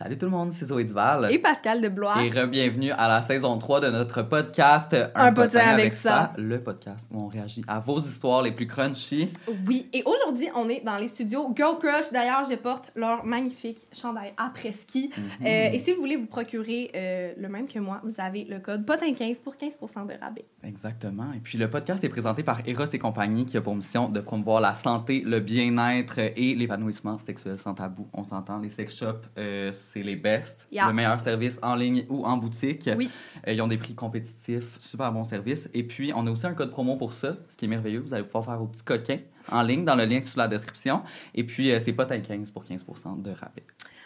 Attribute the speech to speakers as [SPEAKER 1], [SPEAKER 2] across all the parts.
[SPEAKER 1] Salut tout le monde, c'est Zoé Duval.
[SPEAKER 2] Et Pascal de Blois.
[SPEAKER 1] Et re-bienvenue à la saison 3 de notre podcast
[SPEAKER 2] Un potin avec ça.
[SPEAKER 1] Le podcast où on réagit à vos histoires les plus crunchy.
[SPEAKER 2] Oui, et aujourd'hui, on est dans les studios Girl Crush. D'ailleurs, je porte leur magnifique chandail après-ski.
[SPEAKER 1] Mhm.
[SPEAKER 2] Euh, et si vous voulez vous procurer euh, le même que moi, vous avez le code POTIN15 pour 15 de rabais.
[SPEAKER 1] Exactement. Et puis le podcast est présenté par Eros et compagnie qui a pour mission de promouvoir la santé, le bien-être et l'épanouissement sexuel sans tabou. On s'entend, les sex shops, euh, c'est les best.
[SPEAKER 2] Yeah.
[SPEAKER 1] Le meilleur service en ligne ou en boutique.
[SPEAKER 2] Oui.
[SPEAKER 1] Euh, ils ont des prix compétitifs, super bon service. Et puis, on a aussi un code promo pour ça, ce qui est merveilleux. Vous allez pouvoir faire vos petits coquins en ligne dans le lien sous la description. Et puis, euh, c'est pas 15 pour 15% de rabais.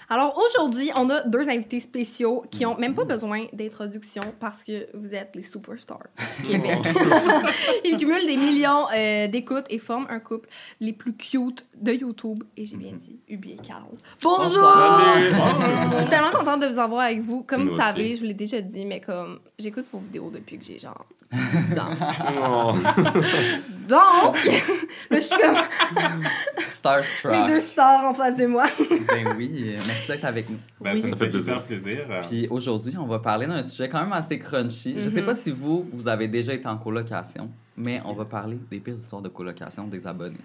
[SPEAKER 2] Alors aujourd'hui, on a deux invités spéciaux qui ont
[SPEAKER 1] Mhm.
[SPEAKER 2] même pas besoin d'introduction parce que vous êtes les superstars du Québec. Ils cumulent des millions euh, d'écoutes et forment un couple les plus cute de YouTube. Et j'ai
[SPEAKER 1] Mhm.
[SPEAKER 2] bien dit, Ubi et Carl. Bonjour!
[SPEAKER 3] Salut!
[SPEAKER 2] Je suis tellement contente de vous avoir avec vous. Comme
[SPEAKER 3] Nous
[SPEAKER 2] vous savez,
[SPEAKER 3] aussi.
[SPEAKER 2] je vous l'ai déjà dit, mais comme j'écoute vos vidéos depuis que j'ai genre 10 ans.
[SPEAKER 3] Oh.
[SPEAKER 2] Donc, là, je suis comme
[SPEAKER 1] Starstruck.
[SPEAKER 2] mes deux stars en face de moi.
[SPEAKER 1] Ben oui, euh, merci d'être avec nous.
[SPEAKER 3] Ben,
[SPEAKER 2] Oui.
[SPEAKER 3] ça nous
[SPEAKER 2] fait
[SPEAKER 3] hyper plaisir.
[SPEAKER 1] Puis aujourd'hui, on va parler d'un sujet quand même assez crunchy. Je sais
[SPEAKER 2] Mhm.
[SPEAKER 1] pas si vous, vous avez déjà été en colocation, mais on va parler des pires histoires de colocation des abonnés.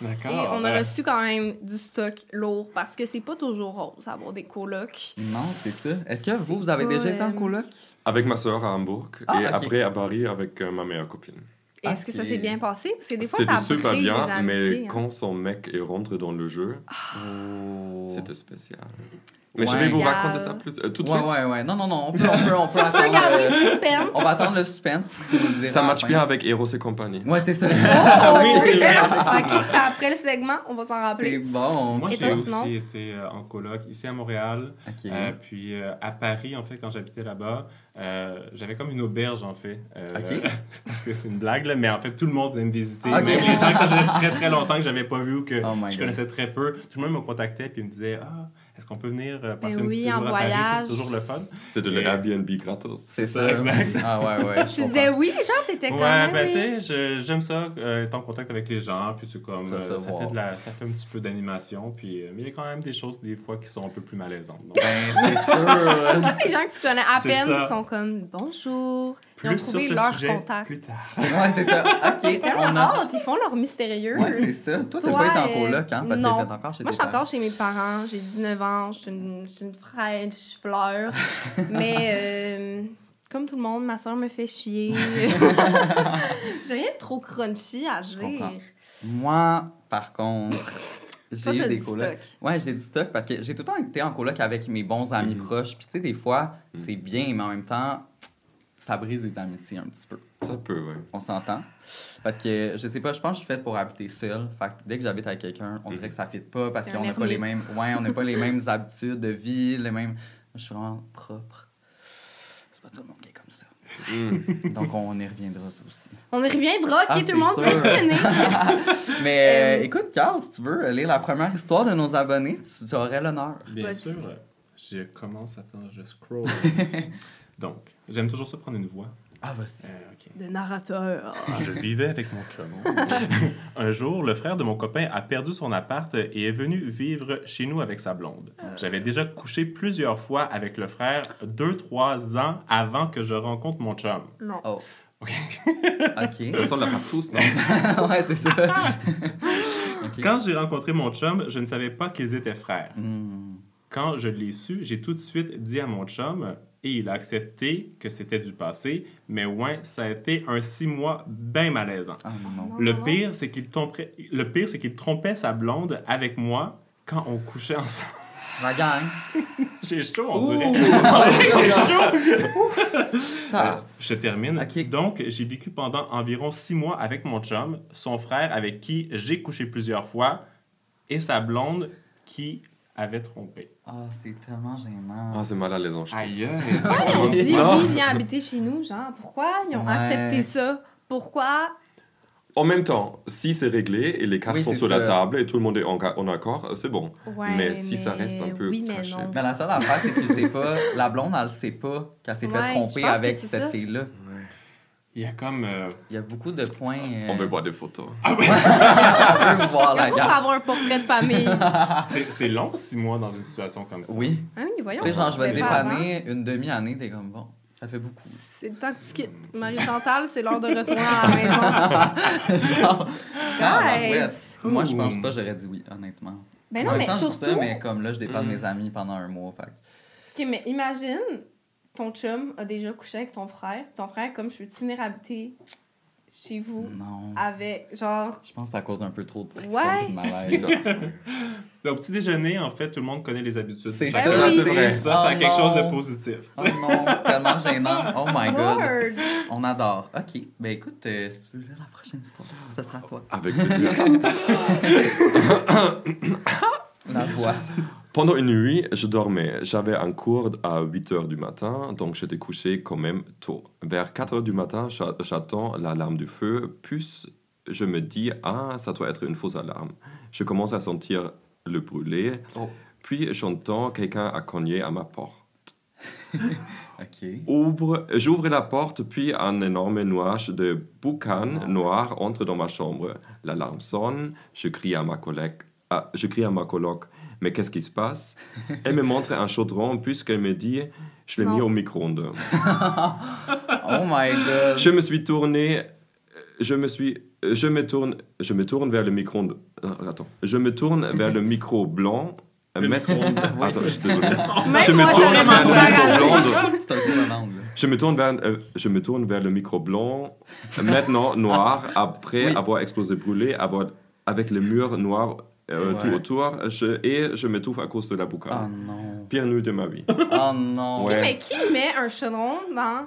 [SPEAKER 3] D'accord.
[SPEAKER 2] Et on a
[SPEAKER 3] Euh,
[SPEAKER 2] reçu quand même du stock lourd parce que c'est pas toujours rose avoir des colocs.
[SPEAKER 1] Non, c'est ça. Est-ce que vous, vous avez déjà été en
[SPEAKER 2] euh,
[SPEAKER 1] coloc?
[SPEAKER 3] Avec ma soeur à Hambourg
[SPEAKER 1] Ah,
[SPEAKER 3] et après à Paris avec euh, ma meilleure copine.
[SPEAKER 2] Est-ce que ça s'est bien passé? Parce que des fois, ça
[SPEAKER 3] super
[SPEAKER 2] brise
[SPEAKER 3] bien,
[SPEAKER 2] les amitiés,
[SPEAKER 3] mais
[SPEAKER 2] hein.
[SPEAKER 3] quand son mec est rentré dans le jeu,
[SPEAKER 1] Oh.
[SPEAKER 3] c'était spécial. Mais je vais vous raconter ça plus euh, tout de
[SPEAKER 1] Ouais,
[SPEAKER 3] suite.
[SPEAKER 1] ouais, ouais. Non, non, non. On peut, on peut, on peut
[SPEAKER 2] Tu peux garder
[SPEAKER 1] attendre.
[SPEAKER 2] le
[SPEAKER 1] le-
[SPEAKER 2] suspense?
[SPEAKER 1] On va attendre le suspense. puis tu nous le diras
[SPEAKER 3] Ça
[SPEAKER 1] fin.
[SPEAKER 3] bien avec Eros et compagnie.
[SPEAKER 1] Ouais, c'est ça.
[SPEAKER 2] Oh,
[SPEAKER 3] Oui, c'est vrai,
[SPEAKER 2] Ok, après le segment, on va s'en
[SPEAKER 1] c'est
[SPEAKER 2] rappeler.
[SPEAKER 1] bon.
[SPEAKER 4] Moi, j'ai aussi été euh, en coloc ici à Montréal,
[SPEAKER 1] Ok.
[SPEAKER 4] euh, puis euh, à Paris, en fait, quand j'habitais là-bas, euh, j'avais comme une auberge, en fait. Euh,
[SPEAKER 1] Ok.
[SPEAKER 4] parce que c'est une blague, là, mais en fait, tout le monde venait me visiter.
[SPEAKER 1] Ok.
[SPEAKER 4] Même les gens que ça faisait très, très longtemps que j'avais pas vu ou que
[SPEAKER 1] Oh my
[SPEAKER 4] je
[SPEAKER 1] God.
[SPEAKER 4] connaissais très peu, tout le monde me contactait puis me disait Ah, est-ce qu'on peut venir euh, passer
[SPEAKER 2] Ben
[SPEAKER 4] une
[SPEAKER 2] oui,
[SPEAKER 4] petite
[SPEAKER 2] en
[SPEAKER 4] jour à Paris? Tu sais,
[SPEAKER 2] voyage.
[SPEAKER 4] C'est toujours le fun.
[SPEAKER 3] C'est de
[SPEAKER 4] Et-
[SPEAKER 3] l'Airbnb gratos.
[SPEAKER 1] C'est ça.
[SPEAKER 4] exact.
[SPEAKER 1] Ah ouais, ouais. je
[SPEAKER 2] Tu disais oui, genre, t'étais quand
[SPEAKER 4] Ouais,
[SPEAKER 2] même.
[SPEAKER 4] ben
[SPEAKER 2] oui.
[SPEAKER 4] tu sais, j'aime ça, euh, être en contact avec les gens, puis c'est comme,
[SPEAKER 1] Ça,
[SPEAKER 4] euh, ça,
[SPEAKER 1] voir.
[SPEAKER 4] fait de la, ça fait un petit peu d'animation, puis euh, mais il y a quand même des choses des fois qui sont un peu plus malaisantes. Donc,
[SPEAKER 1] Ben, c'est sûr.
[SPEAKER 2] Surtout les gens que tu connais à peine qui sont comme bonjour. Ils ont
[SPEAKER 4] plus sur
[SPEAKER 2] trouvé
[SPEAKER 4] ce
[SPEAKER 2] leur
[SPEAKER 4] sujet
[SPEAKER 2] contact.
[SPEAKER 4] plus tard.
[SPEAKER 1] Ouais, c'est ça. Ok, on a.
[SPEAKER 2] hâte, ils font leur mystérieux.
[SPEAKER 1] Ouais, c'est ça. Toi, t'as pas été en coloc, hein? Parce
[SPEAKER 2] non.
[SPEAKER 1] que t'es encore chez
[SPEAKER 2] Moi,
[SPEAKER 1] tes
[SPEAKER 2] je suis encore chez mes parents. J'ai 19 ans. Je suis une, je suis une fraîche fleur. Mais euh, comme tout le monde, ma soeur me fait chier. J'ai rien de trop crunchy à dire.
[SPEAKER 1] Moi, par contre, j'ai eu des
[SPEAKER 2] du
[SPEAKER 1] colocs.
[SPEAKER 2] stock.
[SPEAKER 1] Ouais, j'ai du stock parce que j'ai tout le temps été en coloc avec mes bons amis
[SPEAKER 3] Mhm.
[SPEAKER 1] proches. Puis, tu sais, des fois,
[SPEAKER 3] Mhm.
[SPEAKER 1] c'est bien, mais en même temps, ça brise les amitiés un petit peu.
[SPEAKER 3] Ça peut, ouais.
[SPEAKER 1] On s'entend? Parce que, je sais pas, je pense que je suis faite pour habiter seule. Fait que dès que j'habite avec quelqu'un, on dirait que ça fit pas parce qu'on n'a pas les mêmes. Ouais, on n'a pas les mêmes habitudes de vie, les mêmes. Je suis vraiment propre. C'est pas tout le monde qui est comme ça.
[SPEAKER 3] Mm.
[SPEAKER 1] Donc, on y reviendra, ça aussi.
[SPEAKER 2] On y reviendra. OK,
[SPEAKER 1] Ah,
[SPEAKER 2] tout le monde peut
[SPEAKER 1] sûr.
[SPEAKER 2] venir.
[SPEAKER 1] Mais
[SPEAKER 2] Euh,
[SPEAKER 1] euh, écoute, Carl, si tu veux lire la première histoire de nos abonnés, tu, tu aurais l'honneur.
[SPEAKER 4] Bien
[SPEAKER 2] Vas-y.
[SPEAKER 4] sûr, je commence, attends, je scroll. Donc, j'aime toujours ça prendre une voix.
[SPEAKER 1] Ah, vas-y.
[SPEAKER 4] Euh.
[SPEAKER 2] De narrateur.
[SPEAKER 4] Je vivais avec mon chum. Un jour, le frère de mon copain a perdu son appart et est venu vivre chez nous avec sa blonde. J'avais déjà couché plusieurs fois avec le frère deux, trois ans avant que je rencontre mon chum.
[SPEAKER 2] Non.
[SPEAKER 1] Oh.
[SPEAKER 4] Ok.
[SPEAKER 1] OK.
[SPEAKER 3] Ça sent la partouze, non?
[SPEAKER 1] ouais, c'est ça. OK.
[SPEAKER 4] Quand j'ai rencontré mon chum, je ne savais pas qu'ils étaient frères.
[SPEAKER 1] Hmm.
[SPEAKER 4] Quand je l'ai su, j'ai tout de suite dit à mon chum et il a accepté que c'était du passé, mais ouais, ça a été un six mois bien malaisant.
[SPEAKER 1] Ah non.
[SPEAKER 4] Le pire, c'est qu'il trompait, le pire, c'est qu'il trompait sa blonde avec moi quand on couchait ensemble.
[SPEAKER 1] La gang.
[SPEAKER 4] J'ai chaud, on
[SPEAKER 1] Ouh.
[SPEAKER 4] dirait. J'ai chaud. Euh, je termine. Donc, j'ai vécu pendant environ six mois avec mon chum, son frère avec qui j'ai couché plusieurs fois, et sa blonde qui avait trompé.
[SPEAKER 1] Ah, c'est tellement gênant.
[SPEAKER 3] Ah, c'est mal à les.
[SPEAKER 4] Aïe,
[SPEAKER 2] Pourquoi ils ont dit oui, viens habiter chez nous, genre? Pourquoi ils ont
[SPEAKER 1] Ouais.
[SPEAKER 2] accepté ça? Pourquoi?
[SPEAKER 3] En même temps, si c'est réglé et les cartes
[SPEAKER 1] Oui,
[SPEAKER 3] sont sur la table et tout le monde est en, accord, c'est bon.
[SPEAKER 2] Ouais,
[SPEAKER 3] Mais si ça reste un peu
[SPEAKER 2] Oui, mais
[SPEAKER 1] la seule affaire, c'est que tu sais pas, la blonde, elle sait pas qu'elle s'est
[SPEAKER 2] Ouais,
[SPEAKER 1] fait tromper avec cette fille-là.
[SPEAKER 4] Il y a comme... euh,
[SPEAKER 1] Il y a beaucoup de points. euh,
[SPEAKER 3] On veut voir des photos.
[SPEAKER 1] on veut voir la gang.
[SPEAKER 2] avoir un portrait de famille.
[SPEAKER 4] c'est- c'est long, six mois dans une situation comme ça?
[SPEAKER 1] Oui.
[SPEAKER 2] ah oui, voyons.
[SPEAKER 1] Tu sais, genre, je vais
[SPEAKER 2] avant.
[SPEAKER 1] dépanner une demi-année, t'es comme bon. Ça fait beaucoup.
[SPEAKER 2] C'est le temps que tu quittes. Marie-Chantal, c'est l'heure de retourner à la maison.
[SPEAKER 1] Genre, ah,
[SPEAKER 2] Guys.
[SPEAKER 1] ouais. Moi, je pense pas, j'aurais dit oui, honnêtement.
[SPEAKER 2] Ben
[SPEAKER 1] en
[SPEAKER 2] non,
[SPEAKER 1] même
[SPEAKER 2] mais
[SPEAKER 1] temps, je dis
[SPEAKER 2] surtout...
[SPEAKER 1] ça, mais comme là, je dépanne
[SPEAKER 3] Mm.
[SPEAKER 1] mes amis pendant un mois. Fait.
[SPEAKER 2] OK, mais imagine, ton chum a déjà couché avec ton frère. Ton frère, comme je suis habiter chez vous
[SPEAKER 1] Non.
[SPEAKER 2] avec, genre...
[SPEAKER 1] Je pense que ça cause un peu trop de friction
[SPEAKER 2] Ouais.
[SPEAKER 1] de malaise.
[SPEAKER 4] Au petit déjeuner, en fait, tout le monde connaît les habitudes.
[SPEAKER 1] C'est
[SPEAKER 4] de
[SPEAKER 1] ça,
[SPEAKER 2] c'est
[SPEAKER 3] vrai.
[SPEAKER 4] Ça, ça a
[SPEAKER 1] Oh
[SPEAKER 4] quelque chose de positif.
[SPEAKER 1] Oh non, tellement gênant. Oh my god.
[SPEAKER 2] Word.
[SPEAKER 1] On adore. Ok, ben écoute, euh, si tu veux la prochaine histoire, ça sera toi.
[SPEAKER 3] Avec plaisir.
[SPEAKER 1] La toi.
[SPEAKER 3] Pendant une nuit, je dormais. J'avais un cours à 8 heures du matin, donc j'étais couché quand même tôt. Vers 4 heures du matin, j'a- j'attends l'alarme du feu, puis je me dis, ah, ça doit être une fausse alarme. Je commence à sentir le brûler,
[SPEAKER 1] Oh.
[SPEAKER 3] puis j'entends quelqu'un à cogner à ma porte.
[SPEAKER 1] Ok.
[SPEAKER 3] Ouvre, j'ouvre la porte, puis un énorme nuage de boucan noir entre dans ma chambre. L'alarme sonne, je crie à ma collègue, ah, je crie à ma coloc, mais qu'est-ce qui se passe? Elle me montre un chaudron, puisqu'elle me dit, je l'ai mis au micro-ondes.
[SPEAKER 1] Oh my god.
[SPEAKER 3] Je me suis tourné, je me suis, je me tourne, je me tourne vers le micro-ondes. euh, Attends, je me tourne vers le micro blanc. euh, Attends, je suis désolé.
[SPEAKER 2] Même
[SPEAKER 3] Je me tourne vers le micro blanc. Je me tourne vers, euh, je me tourne vers le micro blanc, maintenant noir, après
[SPEAKER 1] Oui.
[SPEAKER 3] avoir explosé brûlé, avoir, avec les murs noirs euh,
[SPEAKER 1] Ouais.
[SPEAKER 3] tout autour, je, et je m'étouffe à cause de la
[SPEAKER 1] Oh
[SPEAKER 3] boucane.
[SPEAKER 1] non.
[SPEAKER 3] Pire nuit de ma vie.
[SPEAKER 1] Oh non.
[SPEAKER 2] OK,
[SPEAKER 3] Ouais.
[SPEAKER 2] mais qui met un chaudron dans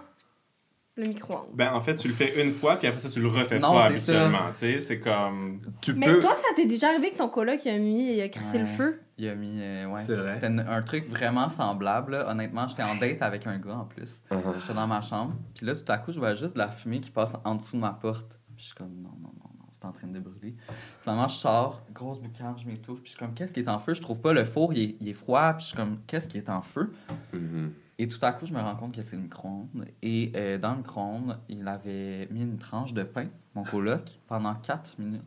[SPEAKER 2] le micro-ondes?
[SPEAKER 4] Ben, en fait, tu le fais une fois, puis après ça, tu le refais
[SPEAKER 1] Non,
[SPEAKER 4] pas habituellement. Tu sais, c'est comme.
[SPEAKER 3] Tu
[SPEAKER 2] Mais
[SPEAKER 3] peux.
[SPEAKER 2] toi, ça t'est déjà arrivé que ton coloc il a mis, il a crissé
[SPEAKER 1] Ouais.
[SPEAKER 2] le feu?
[SPEAKER 1] Il a mis. euh, ouais.
[SPEAKER 4] C'est vrai.
[SPEAKER 1] C'était un truc vraiment semblable. là. Honnêtement, j'étais en date avec un gars en plus.
[SPEAKER 3] Uh-huh.
[SPEAKER 1] J'étais dans ma chambre. Puis là, tout à coup, je vois juste de la fumée qui passe en dessous de ma porte. Puis je suis comme, non, non, non, c'est en train de brûler. Finalement, je sors, grosse boucane, je m'étouffe. Puis je suis comme, qu'est-ce qui est en feu? Je trouve pas le four, il est, il est froid. Puis je suis comme, qu'est-ce qui est en feu?
[SPEAKER 3] Mhm.
[SPEAKER 1] Et tout à coup, je me rends compte que c'est le micro-ondes. Et euh, dans le micro-ondes, il avait mis une tranche de pain, mon coloc, pendant 4 minutes.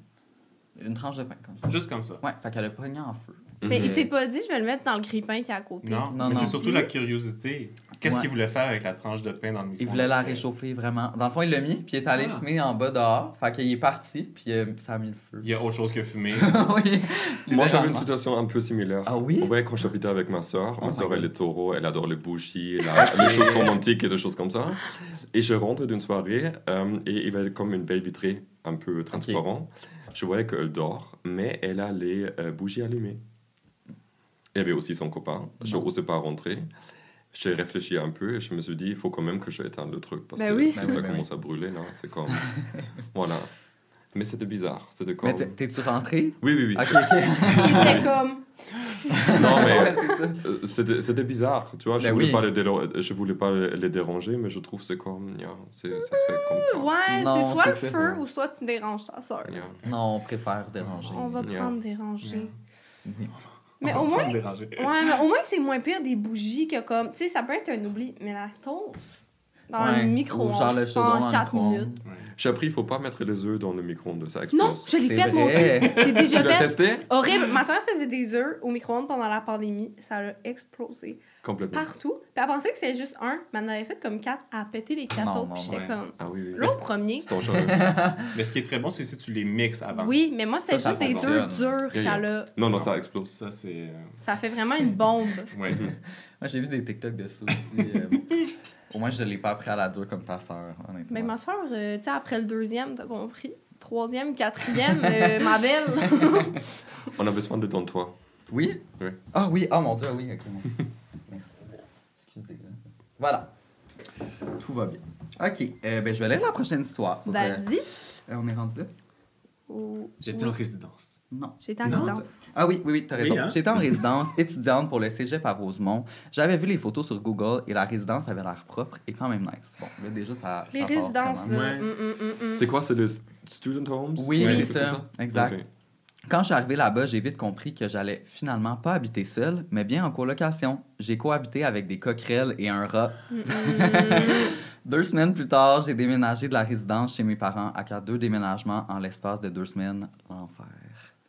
[SPEAKER 1] Une tranche de pain, comme ça.
[SPEAKER 4] Juste comme ça.
[SPEAKER 1] Ouais, fait qu'elle a pogné en feu.
[SPEAKER 2] Mais
[SPEAKER 3] Mhm.
[SPEAKER 2] il s'est pas dit, je vais le mettre dans le grille-pain qui est à côté.
[SPEAKER 4] Non,
[SPEAKER 1] Non,
[SPEAKER 4] mais
[SPEAKER 1] non.
[SPEAKER 4] c'est surtout la curiosité. Qu'est-ce
[SPEAKER 1] Ouais.
[SPEAKER 4] qu'il voulait faire avec la tranche de pain dans le micro
[SPEAKER 1] Il voulait la réchauffer vraiment. Dans le fond, il l'a mis, puis il est allé
[SPEAKER 4] Ah.
[SPEAKER 1] fumer en bas dehors. Fait qu'il est parti, puis euh, ça a mis le feu.
[SPEAKER 4] Il y a autre chose que fumer.
[SPEAKER 1] oui.
[SPEAKER 3] Moi, j'avais une situation un peu similaire.
[SPEAKER 1] Ah oui?
[SPEAKER 3] Ouais, quand j'habitais avec ma soeur.
[SPEAKER 1] Oh
[SPEAKER 3] Ma soeur, elle est taureau, elle adore les bougies, la- les choses romantiques et des choses comme ça. Et je rentre d'une soirée euh, et il y avait comme une belle vitrée un peu transparent. Je voyais qu'elle dort, mais elle a les euh, bougies allumées. Il y avait aussi son copain. Je n'osais pas rentrer. J'ai réfléchi un peu et je me suis dit, il faut quand même que je éteigne le truc. Parce
[SPEAKER 2] Ben
[SPEAKER 3] que
[SPEAKER 2] oui.
[SPEAKER 3] si
[SPEAKER 1] Ben
[SPEAKER 3] ça
[SPEAKER 1] oui, ben
[SPEAKER 3] commence à brûler, là, c'est comme... voilà. Mais c'était bizarre. C'était comme...
[SPEAKER 1] Mais t'es- t'es-tu rentré?
[SPEAKER 3] Oui, oui, oui.
[SPEAKER 1] Ok, ok.
[SPEAKER 2] Il était comme.
[SPEAKER 3] Non, mais... Euh, C'était c'était bizarre, tu vois. Je
[SPEAKER 1] Ben
[SPEAKER 3] voulais
[SPEAKER 1] oui.
[SPEAKER 3] pas les délo- je voulais pas les déranger, mais je trouve que c'est comme, yeah, c'est- ça se fait comme.
[SPEAKER 2] Ouais,
[SPEAKER 1] Non,
[SPEAKER 2] c'est soit le feu ou soit tu déranges ta soeur.
[SPEAKER 3] Yeah.
[SPEAKER 1] Non, on préfère déranger.
[SPEAKER 2] On va
[SPEAKER 3] Yeah.
[SPEAKER 2] prendre déranger.
[SPEAKER 1] Oui.
[SPEAKER 2] Mais au moins, ouais, mais au moins c'est moins pire des bougies que comme, tu sais, ça peut être un oubli, mais la toast dans
[SPEAKER 1] Ouais,
[SPEAKER 2] le micro-ondes
[SPEAKER 1] genre le le
[SPEAKER 2] 4
[SPEAKER 1] micro-ondes.
[SPEAKER 2] minutes.
[SPEAKER 3] J'ai appris, il faut pas mettre les œufs dans le micro-ondes, ça explose.
[SPEAKER 2] Non, je l'ai fait moi aussi. J'ai
[SPEAKER 3] Tu
[SPEAKER 2] déjà
[SPEAKER 3] l'as
[SPEAKER 2] fait.
[SPEAKER 3] testé?
[SPEAKER 2] Horrible. Ma soeur faisait des œufs au micro-ondes pendant la pandémie. Ça a explosé
[SPEAKER 3] Complètement.
[SPEAKER 2] partout. Puis elle pensait que c'était juste un, mais elle en avait fait comme quatre à péter les quatre
[SPEAKER 1] Non,
[SPEAKER 2] autres.
[SPEAKER 1] non,
[SPEAKER 2] Puis j'étais
[SPEAKER 4] ouais.
[SPEAKER 2] comme.
[SPEAKER 3] Ah oui, oui.
[SPEAKER 2] Là, au premier.
[SPEAKER 3] C'est ton genre.
[SPEAKER 4] Mais ce qui est très bon, c'est si tu les mixes avant.
[SPEAKER 2] Oui, mais moi, c'était juste des œufs durs qu'elle a.
[SPEAKER 3] Non, non, ça explose.
[SPEAKER 4] Ça, c'est. euh,
[SPEAKER 2] Ça fait vraiment une bombe.
[SPEAKER 4] Ouais.
[SPEAKER 1] Moi, j'ai vu des TikTok de ça aussi. Euh, Au moins, je l'ai pas appris à la dure comme ta sœur, honnêtement.
[SPEAKER 2] Mais ma soeur, tu sais, après le deuxième, t'as compris? Troisième, quatrième, euh, ma belle.
[SPEAKER 3] On a besoin de ton toit.
[SPEAKER 1] Oui?
[SPEAKER 3] Oui.
[SPEAKER 1] Ah oui, oh mon dieu, oui, ok. bon. Merci. Excusez. Voilà. Tout va bien. Ok, euh, ben, je vais aller à la prochaine histoire. Euh,
[SPEAKER 2] Vas-y.
[SPEAKER 1] euh, on est rendu là?
[SPEAKER 2] Ou-
[SPEAKER 4] J'étais
[SPEAKER 2] oui.
[SPEAKER 4] en résidence.
[SPEAKER 1] Non.
[SPEAKER 2] J'étais en
[SPEAKER 4] Non.
[SPEAKER 2] résidence.
[SPEAKER 1] Ah oui, oui, oui, t'as raison.
[SPEAKER 4] Oui, hein?
[SPEAKER 1] J'étais en résidence étudiante pour le cégep à Rosemont. J'avais vu les photos sur Google et la résidence avait l'air propre et quand même nice. Bon, là, déjà, ça.
[SPEAKER 2] Les
[SPEAKER 1] ça
[SPEAKER 2] résidences, là.
[SPEAKER 4] Ouais.
[SPEAKER 2] hum, hum, hum, hum.
[SPEAKER 3] C'est quoi, c'est le student homes?
[SPEAKER 1] Oui,
[SPEAKER 4] Ouais,
[SPEAKER 1] c'est ça. Exact. Quand je suis arrivé là-bas, j'ai vite compris que j'allais finalement pas habiter seul, mais bien en colocation. J'ai cohabité avec des coquerelles et un rat. Deux semaines plus tard, j'ai déménagé de la résidence chez mes parents à deux déménagements en l'espace de deux semaines. L'enfer.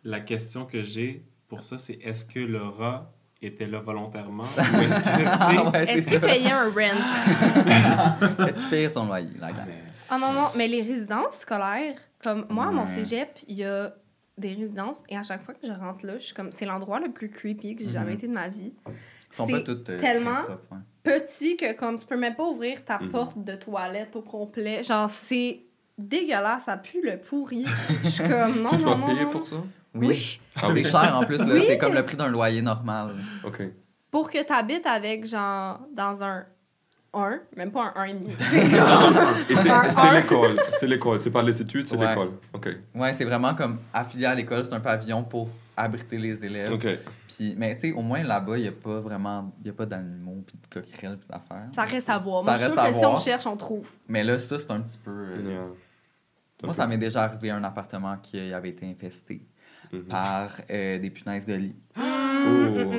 [SPEAKER 4] La question que j'ai pour ça, c'est est-ce que le rat était là volontairement ou est-ce
[SPEAKER 1] Ah ouais,
[SPEAKER 2] qu'il payait un rent?
[SPEAKER 1] Est-ce qu'il payait son loyer, la gang?
[SPEAKER 2] Ah non, non, mais les résidences scolaires, comme moi, à mon cégep, il y a des résidences et à chaque fois que je rentre là, je suis comme, c'est l'endroit le plus creepy que j'ai jamais
[SPEAKER 1] Mhm.
[SPEAKER 2] été de ma vie.
[SPEAKER 1] Ils sont
[SPEAKER 2] C'est
[SPEAKER 1] pas toutes euh,
[SPEAKER 2] tellement-
[SPEAKER 1] très propres, ouais.
[SPEAKER 2] Petit que comme tu peux même pas ouvrir ta
[SPEAKER 3] Mhm.
[SPEAKER 2] porte de toilette au complet. Genre, c'est dégueulasse, ça pue le pourri. Je suis comme, non,
[SPEAKER 3] Tu
[SPEAKER 2] non,
[SPEAKER 3] dois
[SPEAKER 2] non,
[SPEAKER 3] payer
[SPEAKER 2] non.
[SPEAKER 3] pour ça?
[SPEAKER 1] Oui.
[SPEAKER 3] Ah
[SPEAKER 1] c'est
[SPEAKER 3] oui.
[SPEAKER 1] cher en plus, là.
[SPEAKER 2] Oui.
[SPEAKER 1] C'est comme le prix d'un loyer normal.
[SPEAKER 3] Ok.
[SPEAKER 2] Pour que tu habites avec, genre, dans un 1, même pas un 1,5. C'est
[SPEAKER 3] c'est c'est l'école, c'est l'école, c'est pas les études, c'est
[SPEAKER 1] Ouais.
[SPEAKER 3] l'école. Ok.
[SPEAKER 1] Ouais, c'est vraiment comme affilié à l'école, c'est un pavillon pour abriter les élèves.
[SPEAKER 3] Ok.
[SPEAKER 1] Puis, mais tu sais, au moins là-bas, il n'y a pas vraiment, il y a pas d'animaux, puis de coquerelles, puis d'affaires.
[SPEAKER 2] Ça reste à voir.
[SPEAKER 1] Ça
[SPEAKER 2] Moi, je suis sûre
[SPEAKER 1] à
[SPEAKER 2] que si on cherche, on trouve.
[SPEAKER 1] Mais là, ça, c'est un petit peu. euh,
[SPEAKER 3] Yeah.
[SPEAKER 1] Moi, ça m'est déjà arrivé un appartement qui avait été infesté
[SPEAKER 3] Mhm.
[SPEAKER 1] par euh, des punaises de lit.
[SPEAKER 3] Oh.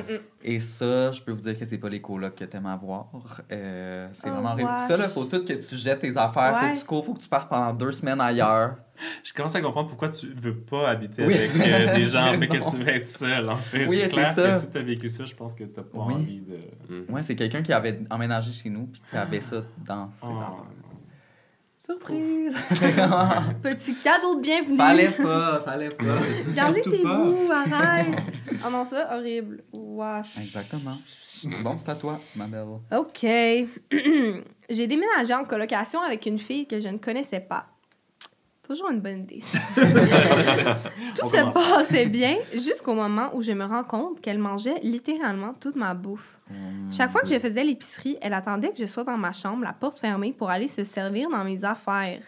[SPEAKER 1] Et ça, je peux vous dire que c'est pas les colocs que t'aimes avoir. Euh, c'est
[SPEAKER 2] Oh,
[SPEAKER 1] vraiment
[SPEAKER 2] wesh.
[SPEAKER 1] Ça, là, faut tout que tu jettes tes affaires, faut
[SPEAKER 2] Ouais.
[SPEAKER 1] que tu cours, faut que tu partes pendant deux semaines ailleurs.
[SPEAKER 4] je commence à comprendre pourquoi tu veux pas habiter
[SPEAKER 1] Oui.
[SPEAKER 4] avec euh, des gens, en fait,
[SPEAKER 1] Non.
[SPEAKER 4] que tu veux être seul. En fait,
[SPEAKER 1] Oui,
[SPEAKER 4] c'est clair
[SPEAKER 1] ça.
[SPEAKER 4] que si t'as vécu ça, je pense que t'as pas
[SPEAKER 1] Oui.
[SPEAKER 4] envie de.
[SPEAKER 3] Mhm.
[SPEAKER 1] Ouais, c'est quelqu'un qui avait emménagé chez nous puis qui avait ça dans ses
[SPEAKER 4] Oh.
[SPEAKER 1] Surprise!
[SPEAKER 2] Petit cadeau de bienvenue.
[SPEAKER 1] fallait pas, fallait pas.
[SPEAKER 4] Surtout
[SPEAKER 2] chez
[SPEAKER 4] pas.
[SPEAKER 2] vous, arrête. oh non, ça, horrible. Wesh.
[SPEAKER 1] Exactement. Bon, c'est à toi, ma belle.
[SPEAKER 2] OK. J'ai déménagé en colocation avec une fille que je ne connaissais pas. Toujours une bonne idée. Tout
[SPEAKER 4] On
[SPEAKER 2] se
[SPEAKER 4] commence.
[SPEAKER 2] passait bien jusqu'au moment où je me rends compte qu'elle mangeait littéralement toute ma bouffe. Chaque fois que je faisais l'épicerie, elle attendait que je sois dans ma chambre, la porte fermée, pour aller se servir dans mes affaires.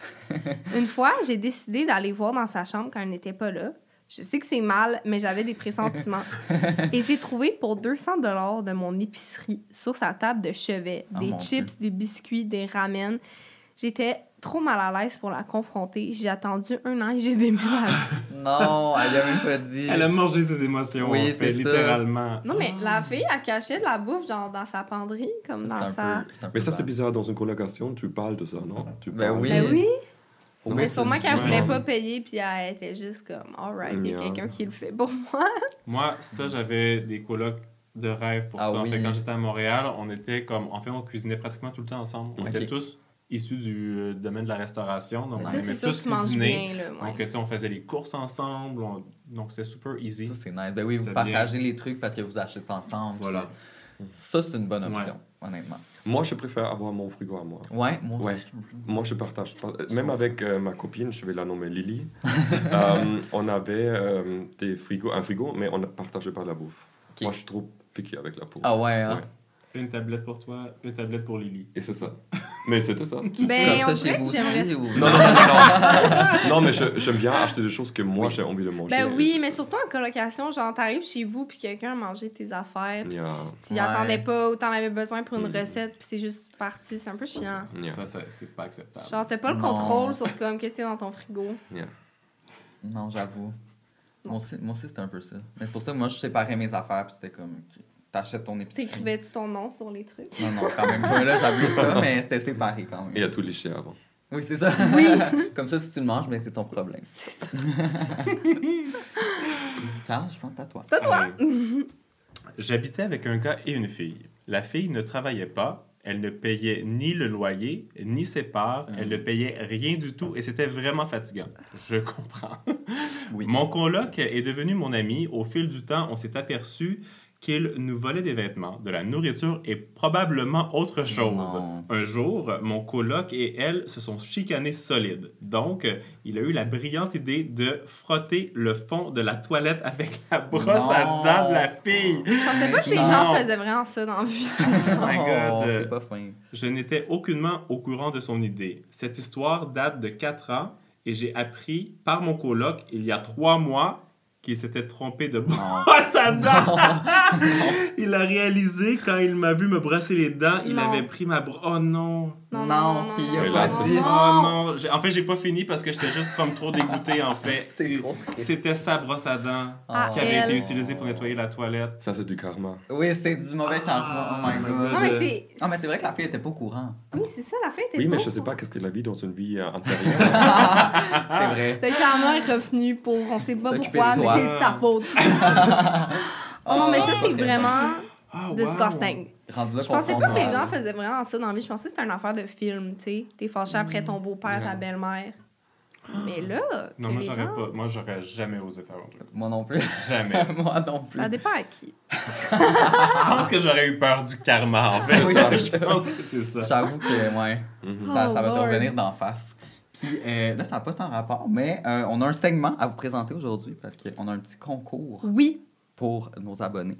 [SPEAKER 2] Une fois, j'ai décidé d'aller voir dans sa chambre quand elle n'était pas là. Je sais que c'est mal, mais j'avais des pressentiments. Et j'ai trouvé pour 200 dollars de mon épicerie sur sa table de chevet
[SPEAKER 1] Oh
[SPEAKER 2] des chips, des biscuits, des ramen. J'étais trop mal à l'aise pour la confronter. J'ai attendu un an et j'ai déménagé.
[SPEAKER 1] Non, elle a même pas dit.
[SPEAKER 4] Elle a mangé ses émotions,
[SPEAKER 1] Oui, c'est ça.
[SPEAKER 4] littéralement.
[SPEAKER 2] non, mais la fille, elle cachait de la bouffe genre dans sa penderie, comme
[SPEAKER 1] Ça,
[SPEAKER 2] dans sa...
[SPEAKER 1] peu-
[SPEAKER 3] Mais ça, c'est bizarre dans une colocation, tu parles de ça, non? Tu
[SPEAKER 1] Ben
[SPEAKER 3] parles-
[SPEAKER 1] oui.
[SPEAKER 2] Ben oui.
[SPEAKER 3] Mais
[SPEAKER 2] sûrement qu'elle voulait pas payer, puis elle était juste comme, alright, il y a quelqu'un qui le fait pour moi.
[SPEAKER 4] Moi, ça, j'avais des colocs de rêve pour
[SPEAKER 1] Ah
[SPEAKER 4] ça. En fait, quand j'étais à Montréal, on était comme. En fait, on cuisinait pratiquement tout le temps ensemble. On était tous issus du euh, domaine de la restauration. Donc, on aimait tous cuisiner.
[SPEAKER 2] bien, là. ouais.
[SPEAKER 4] Donc, tu sais, on faisait les courses ensemble. on- Donc, c'est super easy.
[SPEAKER 1] Ça, c'est nice. Ben oui, vous partagez les trucs parce que vous achetez ça ensemble.
[SPEAKER 4] Voilà.
[SPEAKER 1] puis Ça, c'est une bonne
[SPEAKER 4] Ouais.
[SPEAKER 1] option, honnêtement.
[SPEAKER 3] Moi, je préfère avoir mon frigo à moi.
[SPEAKER 1] Ouais, moi
[SPEAKER 3] Ouais.
[SPEAKER 1] aussi.
[SPEAKER 3] Moi, je partage. Même avec euh, ma copine, je vais la nommer Lily, euh, on avait euh, des frigos, un frigo, mais on ne partageait pas la bouffe. Moi, je suis trop piqué avec la bouffe.
[SPEAKER 1] Ah ouais, hein?
[SPEAKER 4] Une tablette pour toi, une tablette pour Lily.
[SPEAKER 3] Et c'est ça. Mais c'était ça.
[SPEAKER 2] Ben,
[SPEAKER 1] ça chez vous
[SPEAKER 2] j'aimerais
[SPEAKER 1] aussi, ou...
[SPEAKER 3] Non, non, non, non. non mais je- j'aime bien acheter des choses que moi,
[SPEAKER 1] Oui.
[SPEAKER 3] j'ai envie de manger.
[SPEAKER 2] Ben oui, mais surtout en colocation, genre, t'arrives chez vous, puis quelqu'un a mangé tes affaires, puis
[SPEAKER 3] Yeah.
[SPEAKER 2] tu t'y
[SPEAKER 1] Ouais.
[SPEAKER 2] attendais pas, ou t'en avais besoin pour une
[SPEAKER 3] Mhm.
[SPEAKER 2] recette, puis c'est juste parti. C'est un peu chiant.
[SPEAKER 3] Yeah.
[SPEAKER 4] Ça, ça, c'est pas acceptable.
[SPEAKER 2] Genre, t'as pas le
[SPEAKER 1] Non.
[SPEAKER 2] contrôle sur comme qu'est-ce qu'il y a dans ton frigo.
[SPEAKER 1] Non, j'avoue. Moi aussi, moi aussi c'était un peu ça. Mais c'est pour ça que moi, je séparais mes affaires, puis c'était comme... T'achètes ton épicerie.
[SPEAKER 2] T'écrivais-tu ton nom sur les trucs?
[SPEAKER 1] Non, non, quand même pas. Là, j'abuse pas, mais c'était séparé quand même.
[SPEAKER 3] Il a tout liché avant.
[SPEAKER 1] Oui, c'est ça.
[SPEAKER 2] Oui.
[SPEAKER 1] Comme ça, si tu le manges, ben, c'est ton problème. Carl, je pense que c'est à toi.
[SPEAKER 2] C'est à toi.
[SPEAKER 4] Euh, J'habitais avec un gars et une fille. La fille ne travaillait pas, elle ne payait ni le loyer, ni ses parts, elle ne payait rien du tout et c'était vraiment fatigant. Je comprends.
[SPEAKER 1] Oui.
[SPEAKER 4] Mon coloc est devenu mon ami. Au fil du temps, on s'est aperçu qu'il nous volait des vêtements, de la nourriture et probablement autre chose.
[SPEAKER 1] Non.
[SPEAKER 4] Un jour, mon coloc et elle se sont chicanés solides. Donc, il a eu la brillante idée de frotter le fond de la toilette avec la brosse à dents de la fille.
[SPEAKER 2] Je pensais pas que les
[SPEAKER 4] Non.
[SPEAKER 2] gens faisaient vraiment ça dans la vie.
[SPEAKER 4] Oh my God.
[SPEAKER 1] c'est pas fin.
[SPEAKER 4] Je n'étais aucunement au courant de son idée. Cette histoire date de 4 ans et j'ai appris par mon coloc il y a 3 mois qu'il s'était trompé de brosse à dents. il a réalisé quand il m'a vu me brosser les dents, il
[SPEAKER 2] Non.
[SPEAKER 4] avait pris ma brosse. Oh non.
[SPEAKER 2] Non, non,
[SPEAKER 1] Non,
[SPEAKER 2] non, non,
[SPEAKER 1] puis il
[SPEAKER 2] non,
[SPEAKER 1] a.
[SPEAKER 4] Oh En fait, j'ai pas fini parce que j'étais juste comme trop dégoûté en fait. C'était sa brosse à dents
[SPEAKER 2] Ah,
[SPEAKER 4] qui avait
[SPEAKER 2] elle.
[SPEAKER 4] été utilisée pour nettoyer la toilette.
[SPEAKER 3] Ça, c'est du karma.
[SPEAKER 1] Oui, c'est du mauvais karma. Oh my god.
[SPEAKER 2] Non, mais c'est.
[SPEAKER 1] Non, mais c'est vrai que la fille était pas au courant.
[SPEAKER 2] Oui, c'est ça, la fête.
[SPEAKER 3] Oui, mais je sais pas qu'est-ce qu'elle a vu dans une vie euh, antérieure.
[SPEAKER 1] c'est vrai.
[SPEAKER 2] Le karma est revenu pour. On sait pas pourquoi, mais c'est ta faute. oh non, mais ça, c'est vraiment
[SPEAKER 4] Ah, wow.
[SPEAKER 2] disgusting.
[SPEAKER 1] Rendu là
[SPEAKER 2] Je pensais pas que les gens faisaient vraiment ça dans la vie. Je pensais que c'était une affaire de film, tu sais. T'es fâché après ton beau-père, ta belle-mère. Mais là,
[SPEAKER 4] Non,
[SPEAKER 2] que
[SPEAKER 4] moi
[SPEAKER 2] les
[SPEAKER 4] j'aurais
[SPEAKER 2] gens-
[SPEAKER 4] pas. Moi j'aurais jamais osé faire un truc.
[SPEAKER 1] Moi non plus.
[SPEAKER 4] Jamais.
[SPEAKER 1] Moi non plus.
[SPEAKER 2] ça dépend à qui.
[SPEAKER 4] Je pense que j'aurais eu peur du karma, en fait.
[SPEAKER 1] Oui,
[SPEAKER 4] Ça,
[SPEAKER 1] c'est
[SPEAKER 4] je
[SPEAKER 1] ça.
[SPEAKER 4] pense que c'est ça.
[SPEAKER 1] J'avoue que, ouais,
[SPEAKER 3] Mhm.
[SPEAKER 1] ça,
[SPEAKER 2] Oh,
[SPEAKER 1] ça va te
[SPEAKER 2] Lord.
[SPEAKER 1] revenir d'en face. Puis euh, là, ça n'a pas tant rapport, mais euh, on a un segment à vous présenter aujourd'hui parce qu'on a un petit concours
[SPEAKER 2] Oui.
[SPEAKER 1] Pour nos abonnés.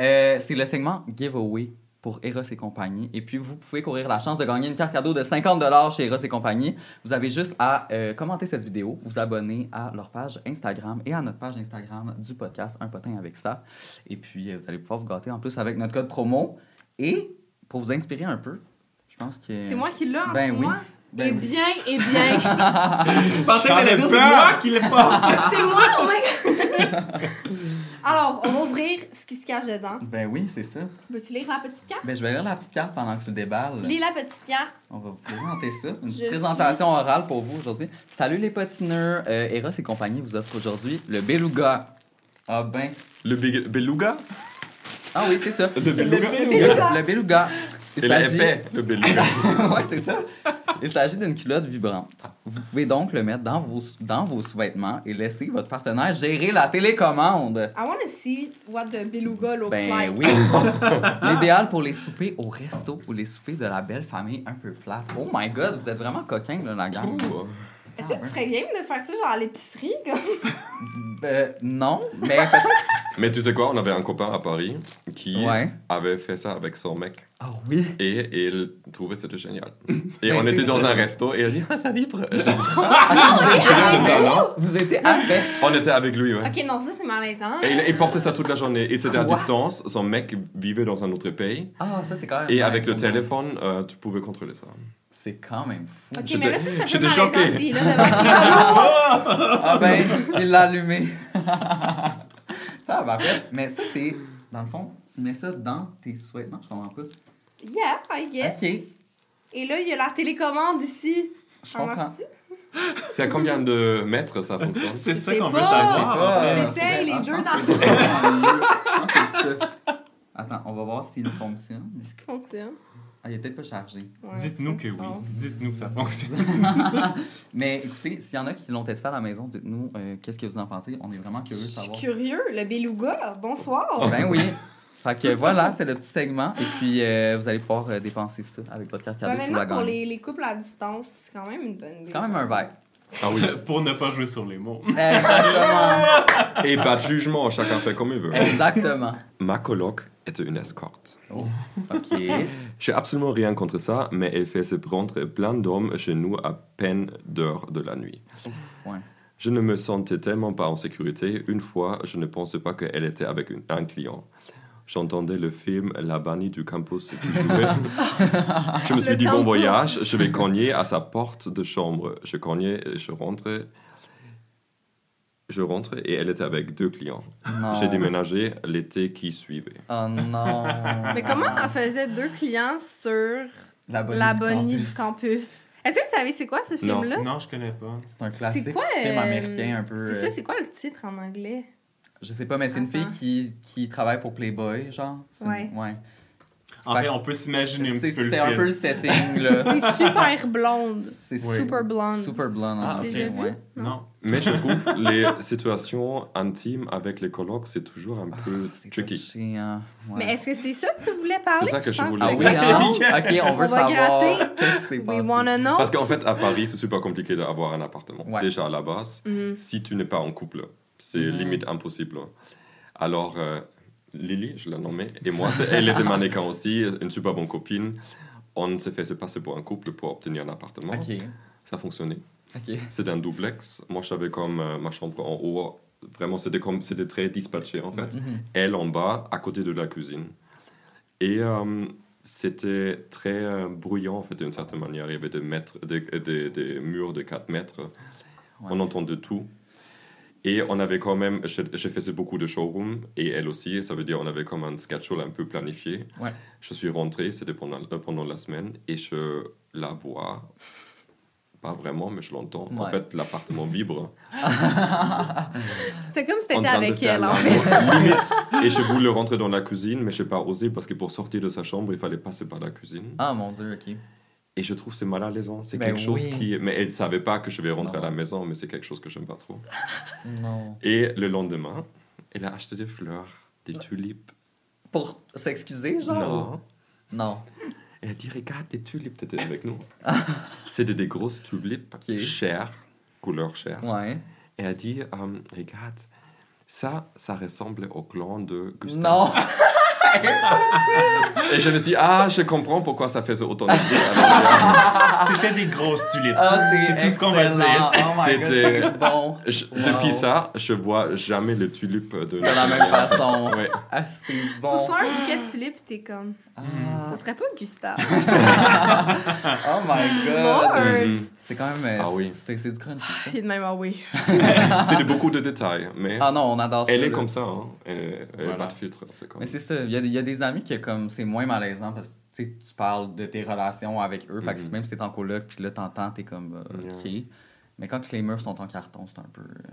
[SPEAKER 1] Euh, c'est le segment Giveaway pour Eros et compagnie. Et puis, vous pouvez courir la chance de gagner une carte cadeau de 50 chez Eros et compagnie. Vous avez juste à euh, commenter cette vidéo, vous abonner à leur page Instagram et à notre page Instagram du podcast Un potin avec ça. Et puis, euh, vous allez pouvoir vous gâter en plus avec notre code promo. Et pour vous inspirer un peu, je pense que...
[SPEAKER 2] C'est moi qui l'ai en
[SPEAKER 1] Ben oui.
[SPEAKER 2] moi?
[SPEAKER 1] Ben
[SPEAKER 2] et
[SPEAKER 1] oui.
[SPEAKER 2] bien, et bien.
[SPEAKER 4] Je pensais allait
[SPEAKER 1] ai
[SPEAKER 4] dire c'est
[SPEAKER 1] peur.
[SPEAKER 4] moi qui l'ai pas.
[SPEAKER 2] c'est moi, oh my god. Alors, on va ouvrir ce qui se cache dedans.
[SPEAKER 1] Ben oui, c'est ça.
[SPEAKER 2] Veux-tu lire la petite carte?
[SPEAKER 1] Ben, je vais lire la petite carte pendant que tu le déballes.
[SPEAKER 2] Lis la petite carte.
[SPEAKER 1] On va vous présenter ça. Une
[SPEAKER 2] Je
[SPEAKER 1] présentation orale pour vous aujourd'hui. Salut les patineurs. Euh, Eros et compagnie vous offre aujourd'hui le beluga. Ah ben.
[SPEAKER 3] Le big- beluga?
[SPEAKER 1] Ah oui, c'est ça.
[SPEAKER 3] Le beluga
[SPEAKER 2] beluga.
[SPEAKER 1] Le beluga. Il
[SPEAKER 3] Et
[SPEAKER 1] s'agit-
[SPEAKER 3] l'épais, le beluga.
[SPEAKER 1] ouais, c'est ça. Il s'agit d'une culotte vibrante. Vous pouvez donc le mettre dans vos, dans vos sous-vêtements et laisser votre partenaire gérer la télécommande.
[SPEAKER 2] I want to see what the beluga looks
[SPEAKER 1] Ben
[SPEAKER 2] like.
[SPEAKER 1] oui. L'idéal pour les soupers au resto ou les soupers de la belle famille un peu plate. Oh my god, vous êtes vraiment coquins, là, la gang.
[SPEAKER 3] Ouh.
[SPEAKER 2] Est-ce que tu serais game de faire ça genre à l'épicerie? Comme...
[SPEAKER 1] Euh, non, mais peut-être.
[SPEAKER 3] Mais tu sais quoi, on avait un copain à Paris qui
[SPEAKER 1] Ouais.
[SPEAKER 3] avait fait ça avec son mec.
[SPEAKER 1] Oh oui.
[SPEAKER 3] Et il trouvait c'était génial. Et
[SPEAKER 1] Ben,
[SPEAKER 3] on était dans un resto et il a dit Ah, ça vibre. Dit,
[SPEAKER 1] Ah, non, Vous étiez avec.
[SPEAKER 3] On était avec lui, ouais.
[SPEAKER 2] Ok, non, ça c'est malaisant.
[SPEAKER 3] Et il, il portait ça toute la journée. Et c'était à distance. Son mec vivait dans un autre pays.
[SPEAKER 1] Ah, ça c'est quand même.
[SPEAKER 3] Et avec le téléphone, euh, tu pouvais contrôler ça.
[SPEAKER 1] C'est quand même fou.
[SPEAKER 2] Ok, mais là, ça, c'est un peu
[SPEAKER 3] j'étais
[SPEAKER 2] malaisant
[SPEAKER 3] choqué.
[SPEAKER 2] aussi, là, devant.
[SPEAKER 1] Ah ben, il l'a allumé. ça va après. Mais ça c'est. Dans le fond, tu mets ça dans tes sous-vêtements, je comprends pas.
[SPEAKER 2] Yeah, I guess.
[SPEAKER 1] Ok.
[SPEAKER 2] Et là, il y a la télécommande ici.
[SPEAKER 1] Je
[SPEAKER 2] Ça
[SPEAKER 1] comprends.
[SPEAKER 2] marche-tu?
[SPEAKER 3] C'est à combien de mètres ça fonctionne?
[SPEAKER 4] C'est ça qu'on veut
[SPEAKER 1] C'est
[SPEAKER 4] savoir.
[SPEAKER 1] euh,
[SPEAKER 2] s'essaye les
[SPEAKER 1] ah,
[SPEAKER 2] deux
[SPEAKER 1] je
[SPEAKER 2] dans-
[SPEAKER 1] c'est ça. Je c'est ça. Attends, on va voir s'il fonctionne.
[SPEAKER 2] Est-ce qu'il fonctionne?
[SPEAKER 1] Ah, il est peut-être pas chargé.
[SPEAKER 2] Ouais,
[SPEAKER 4] Dites-nous que oui. Dites-nous que ça fonctionne.
[SPEAKER 1] Mais écoutez, s'il y en a qui l'ont testé à la maison, dites-nous euh, qu'est-ce que vous en pensez. On est vraiment curieux de
[SPEAKER 2] Je suis
[SPEAKER 1] savoir.
[SPEAKER 2] curieux. Le beluga, bonsoir.
[SPEAKER 1] Ben oui. Fait que voilà, c'est le petit segment. Et puis, euh, vous allez pouvoir euh, dépenser ça avec votre carte cadeau sur
[SPEAKER 2] Honnêtement,
[SPEAKER 1] la
[SPEAKER 2] pour
[SPEAKER 1] gagne.
[SPEAKER 2] les, les couples à distance, c'est quand même une bonne idée.
[SPEAKER 1] C'est quand même un vibe.
[SPEAKER 3] Ah oui.
[SPEAKER 4] Pour ne pas jouer sur les mots.
[SPEAKER 1] Exactement.
[SPEAKER 3] Et pas de jugement, chacun fait comme il veut.
[SPEAKER 1] Exactement.
[SPEAKER 3] Ma coloc était une escorte.
[SPEAKER 1] Oh, ok.
[SPEAKER 3] J'ai absolument rien contre ça, mais elle fait se prendre plein d'hommes chez nous à peine d'heure de la nuit.
[SPEAKER 1] Ouais.
[SPEAKER 3] Je ne me sentais tellement pas en sécurité. Une fois, je ne pensais pas qu'elle était avec une- un client. J'entendais le film La bannie du campus qui jouait. je me suis
[SPEAKER 2] Le
[SPEAKER 3] dit, bon voyage, je vais cogner à sa porte de chambre. Je cognais, je rentrais. Je rentre et elle était avec deux clients. J'ai déménagé l'été qui suivait.
[SPEAKER 1] Oh non.
[SPEAKER 2] Mais comment elle faisait deux clients sur
[SPEAKER 1] La bonne
[SPEAKER 2] la
[SPEAKER 1] du
[SPEAKER 2] bonnie
[SPEAKER 1] campus.
[SPEAKER 2] du campus? Est-ce que vous savez c'est quoi ce film-là?
[SPEAKER 4] Non, je connais pas.
[SPEAKER 1] C'est un classique
[SPEAKER 2] C'est quoi?
[SPEAKER 1] film
[SPEAKER 2] euh,
[SPEAKER 1] américain un peu.
[SPEAKER 2] C'est
[SPEAKER 1] euh,
[SPEAKER 2] ça, c'est quoi le titre en anglais?
[SPEAKER 1] Je sais pas, mais c'est une fille qui, qui travaille pour Playboy, genre. Une-
[SPEAKER 2] Ouais.
[SPEAKER 4] En
[SPEAKER 1] Fait-
[SPEAKER 4] fait, on peut s'imaginer un
[SPEAKER 1] C'est-
[SPEAKER 4] petit peu le
[SPEAKER 1] C'était un peu le setting, là.
[SPEAKER 2] C'est super blonde.
[SPEAKER 1] C'est
[SPEAKER 4] Oui.
[SPEAKER 2] Super blonde.
[SPEAKER 1] super blonde.
[SPEAKER 4] Ah,
[SPEAKER 1] en ouais.
[SPEAKER 4] Non.
[SPEAKER 3] Mais je trouve les situations intimes avec les colocs, c'est toujours un peu
[SPEAKER 1] Ah,
[SPEAKER 3] tricky.
[SPEAKER 1] touché, hein. Ouais.
[SPEAKER 2] Mais est-ce que c'est ça que tu voulais parler?
[SPEAKER 3] C'est ça que je voulais
[SPEAKER 1] Ah oui, hein? Ok, on veut
[SPEAKER 2] On va
[SPEAKER 1] savoir
[SPEAKER 2] gratter. We wanna know.
[SPEAKER 3] Parce qu'en fait, à Paris, c'est super compliqué d'avoir un appartement.
[SPEAKER 1] Ouais.
[SPEAKER 3] Déjà à la base,
[SPEAKER 2] Mhm.
[SPEAKER 3] si tu n'es pas en couple, c'est
[SPEAKER 1] Mhm.
[SPEAKER 3] limite impossible. Alors, euh, Lily, je l'ai nommée, et moi, elle était mannequin aussi, une super bonne copine. On s'est fait passer pour un couple pour obtenir un appartement. Ça a fonctionné.
[SPEAKER 1] ok.
[SPEAKER 3] C'était un duplex. Moi, j'avais comme euh, ma chambre en haut. Vraiment, c'était comme c'était très dispatché en fait.
[SPEAKER 1] Mhm.
[SPEAKER 3] Elle en bas, à côté de la cuisine. Et euh, c'était très euh, bruyant en fait d'une certaine manière. Il y avait des, mètres, des, des- des murs de 4 mètres. On
[SPEAKER 1] Ouais.
[SPEAKER 3] entendait tout. Et on avait quand même, je, je faisais beaucoup de showroom et elle aussi, ça veut dire on avait comme un schedule un peu planifié.
[SPEAKER 1] Ouais.
[SPEAKER 3] Je suis rentré, c'était pendant, euh, pendant la semaine et je la vois, pas vraiment, mais je l'entends. En
[SPEAKER 1] Ouais.
[SPEAKER 3] fait, l'appartement vibre.
[SPEAKER 2] C'est comme si
[SPEAKER 3] en
[SPEAKER 2] t'étais avec elle, en fait.
[SPEAKER 3] Limite. Et je voulais rentrer dans la cuisine, mais je n'ai pas osé parce que pour sortir de sa chambre, il fallait passer par la cuisine.
[SPEAKER 1] Ah mon dieu, ok.
[SPEAKER 3] Et je trouve que c'est mal à l'aisant. C'est
[SPEAKER 1] Ben
[SPEAKER 3] quelque chose qui. Mais elle ne savait pas que je vais rentrer
[SPEAKER 1] Non.
[SPEAKER 3] à la maison, mais c'est quelque chose que j'aime pas trop.
[SPEAKER 1] Non.
[SPEAKER 3] Et le lendemain, elle a acheté des fleurs, des tulipes.
[SPEAKER 1] Pour s'excuser, genre
[SPEAKER 3] Non.
[SPEAKER 1] Non.
[SPEAKER 3] Elle a dit Regarde, les tulipes, t'étais avec nous. C'était des grosses tulipes,
[SPEAKER 1] Ok.
[SPEAKER 3] chères, couleur chère.
[SPEAKER 1] Ouais.
[SPEAKER 3] Elle a dit euh, Regarde, ça, ça ressemble au clan de Gustave.
[SPEAKER 1] Non.
[SPEAKER 3] Et je me dis Ah, je comprends pourquoi ça faisait autant de bruit. Alors,
[SPEAKER 4] C'était des grosses tulipes.
[SPEAKER 1] Ah,
[SPEAKER 4] c'est tout ce qu'on va dire.
[SPEAKER 1] Oh my god,
[SPEAKER 3] C'était-
[SPEAKER 1] bon.
[SPEAKER 3] je-
[SPEAKER 1] Wow.
[SPEAKER 3] Depuis ça, je vois jamais les tulipes de,
[SPEAKER 1] De la même façon.
[SPEAKER 3] Ouais.
[SPEAKER 1] Ah, c'est bon.
[SPEAKER 2] Tu reçois un bouquet de tulipes, t'es comme.
[SPEAKER 1] Ah.
[SPEAKER 2] Ça serait pas Gustave.
[SPEAKER 1] Oh my god.
[SPEAKER 3] Mhm.
[SPEAKER 1] C'est quand même. euh,
[SPEAKER 3] Ah oui.
[SPEAKER 1] C'est c'est du crunchy. ça?
[SPEAKER 2] Il est de même, ah oui.
[SPEAKER 3] C'est beaucoup de détails, mais
[SPEAKER 1] Ah non, on adore ça.
[SPEAKER 3] elle est
[SPEAKER 1] là.
[SPEAKER 3] comme ça. Hein. Elle n'a
[SPEAKER 4] Voilà.
[SPEAKER 3] pas de filtre. C'est comme...
[SPEAKER 1] Mais c'est ça. Il y, a, il y a des amis qui, comme, c'est moins malaisant parce que tu sais, tu parles de tes relations avec eux. Fait que
[SPEAKER 3] Mhm.
[SPEAKER 1] même si t'es en coloc, puis là, t'entends, t'es comme, euh, OK. Mais quand les murs sont en carton, c'est un peu. euh,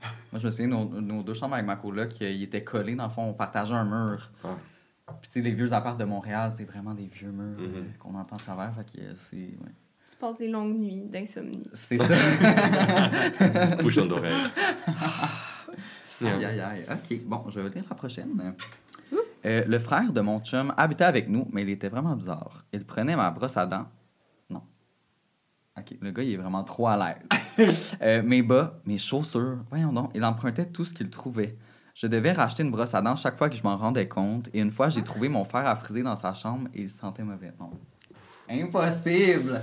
[SPEAKER 1] Moi, je me souviens, nos, nos deux chambres avec ma coloc, ils étaient collés. Dans le fond, on partageait un mur.
[SPEAKER 3] Ah.
[SPEAKER 1] Puis, tu sais, les vieux apparts de Montréal, c'est vraiment des vieux murs euh,
[SPEAKER 3] Mhm.
[SPEAKER 1] qu'on entend à travers. Fait que c'est. ouais.
[SPEAKER 2] Tu passes des longues nuits d'insomnie.
[SPEAKER 1] C'est ça.
[SPEAKER 3] Bouchon d'oreille.
[SPEAKER 1] Aïe, aïe, aïe. OK, bon, je vais lire la prochaine. Euh, le frère de mon chum habitait avec nous, mais il était vraiment bizarre. Il prenait ma brosse à dents. Non. OK, le gars, il est vraiment trop à l'aise. Euh, mes bas, mes chaussures, voyons donc, il empruntait tout ce qu'il trouvait. Je devais racheter une brosse à dents chaque fois que je m'en rendais compte. Et une fois, j'ai trouvé mon fer à friser dans sa chambre et il sentait mauvais. Non. Impossible!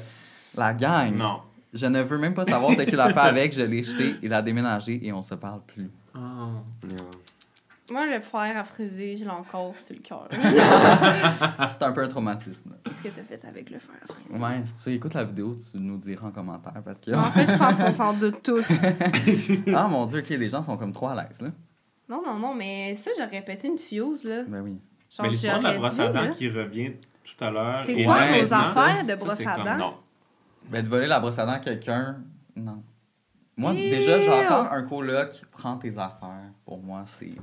[SPEAKER 1] La gang!
[SPEAKER 4] Non.
[SPEAKER 1] Je ne veux même pas savoir ce qu'il a fait avec. Je l'ai jeté, il a déménagé et on se parle plus.
[SPEAKER 4] Ah.
[SPEAKER 3] Yeah.
[SPEAKER 2] Moi, le fer à friser, je l'ai encore sur le cœur.
[SPEAKER 1] C'est un peu un traumatisme.
[SPEAKER 2] Qu'est-ce que t'as fait avec le fer à friser?
[SPEAKER 1] Ouais, si tu écoutes la vidéo, tu nous diras en commentaire parce que.
[SPEAKER 2] En fait, je pense qu'on s'en doute tous.
[SPEAKER 1] ah mon dieu, ok, les gens sont comme trop à l'aise là.
[SPEAKER 2] Non, non, non, mais ça, j'aurais pété une fuse, là.
[SPEAKER 1] Ben oui.
[SPEAKER 2] Genre,
[SPEAKER 4] Mais l'histoire de la brosse à dents qui revient tout à l'heure.
[SPEAKER 2] C'est quoi
[SPEAKER 1] nos
[SPEAKER 2] affaires de brosse à
[SPEAKER 4] comme
[SPEAKER 2] dents?
[SPEAKER 1] Ben de voler la brosse à dents à quelqu'un, non. Moi,
[SPEAKER 2] Ew.
[SPEAKER 1] déjà, j'entends un coloc, prends tes affaires. Pour moi, c'est.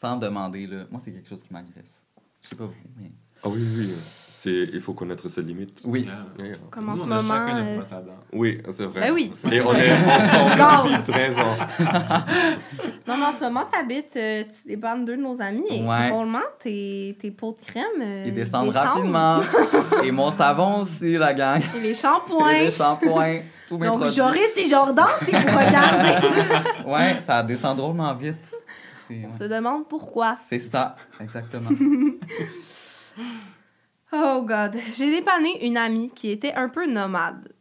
[SPEAKER 1] Sans demander, là. Moi, c'est quelque chose qui m'agresse. Je sais pas vous, mais.
[SPEAKER 3] Ah oui, oui. C'est, il faut connaître ses limites.
[SPEAKER 1] Oui.
[SPEAKER 4] Yeah.
[SPEAKER 3] Yeah.
[SPEAKER 2] Comme en
[SPEAKER 4] Nous,
[SPEAKER 2] ce
[SPEAKER 4] on a
[SPEAKER 2] moment.
[SPEAKER 4] chacun
[SPEAKER 2] euh,
[SPEAKER 4] à dents.
[SPEAKER 3] Oui, c'est vrai.
[SPEAKER 2] Ben oui.
[SPEAKER 3] Et on est ensemble
[SPEAKER 2] Go.
[SPEAKER 3] depuis 13 ans.
[SPEAKER 2] Non, mais en ce moment, t'habites, euh, tu dépannes deux de nos amis. Et
[SPEAKER 1] Ouais.
[SPEAKER 2] tes, tes pots de crème. euh,
[SPEAKER 1] Ils descendent rapidement. Et mon savon aussi, la gang.
[SPEAKER 2] Et les
[SPEAKER 1] Et
[SPEAKER 2] shampoings.
[SPEAKER 1] les shampoings, tous mes
[SPEAKER 2] Donc,
[SPEAKER 1] produits.
[SPEAKER 2] Joris et Jordan, si vous regardez,
[SPEAKER 1] Ouais, ça descend drôlement vite. Ouais.
[SPEAKER 2] on se demande pourquoi.
[SPEAKER 1] C'est ça, exactement.
[SPEAKER 2] Oh God. J'ai dépanné une amie qui était un peu nomade.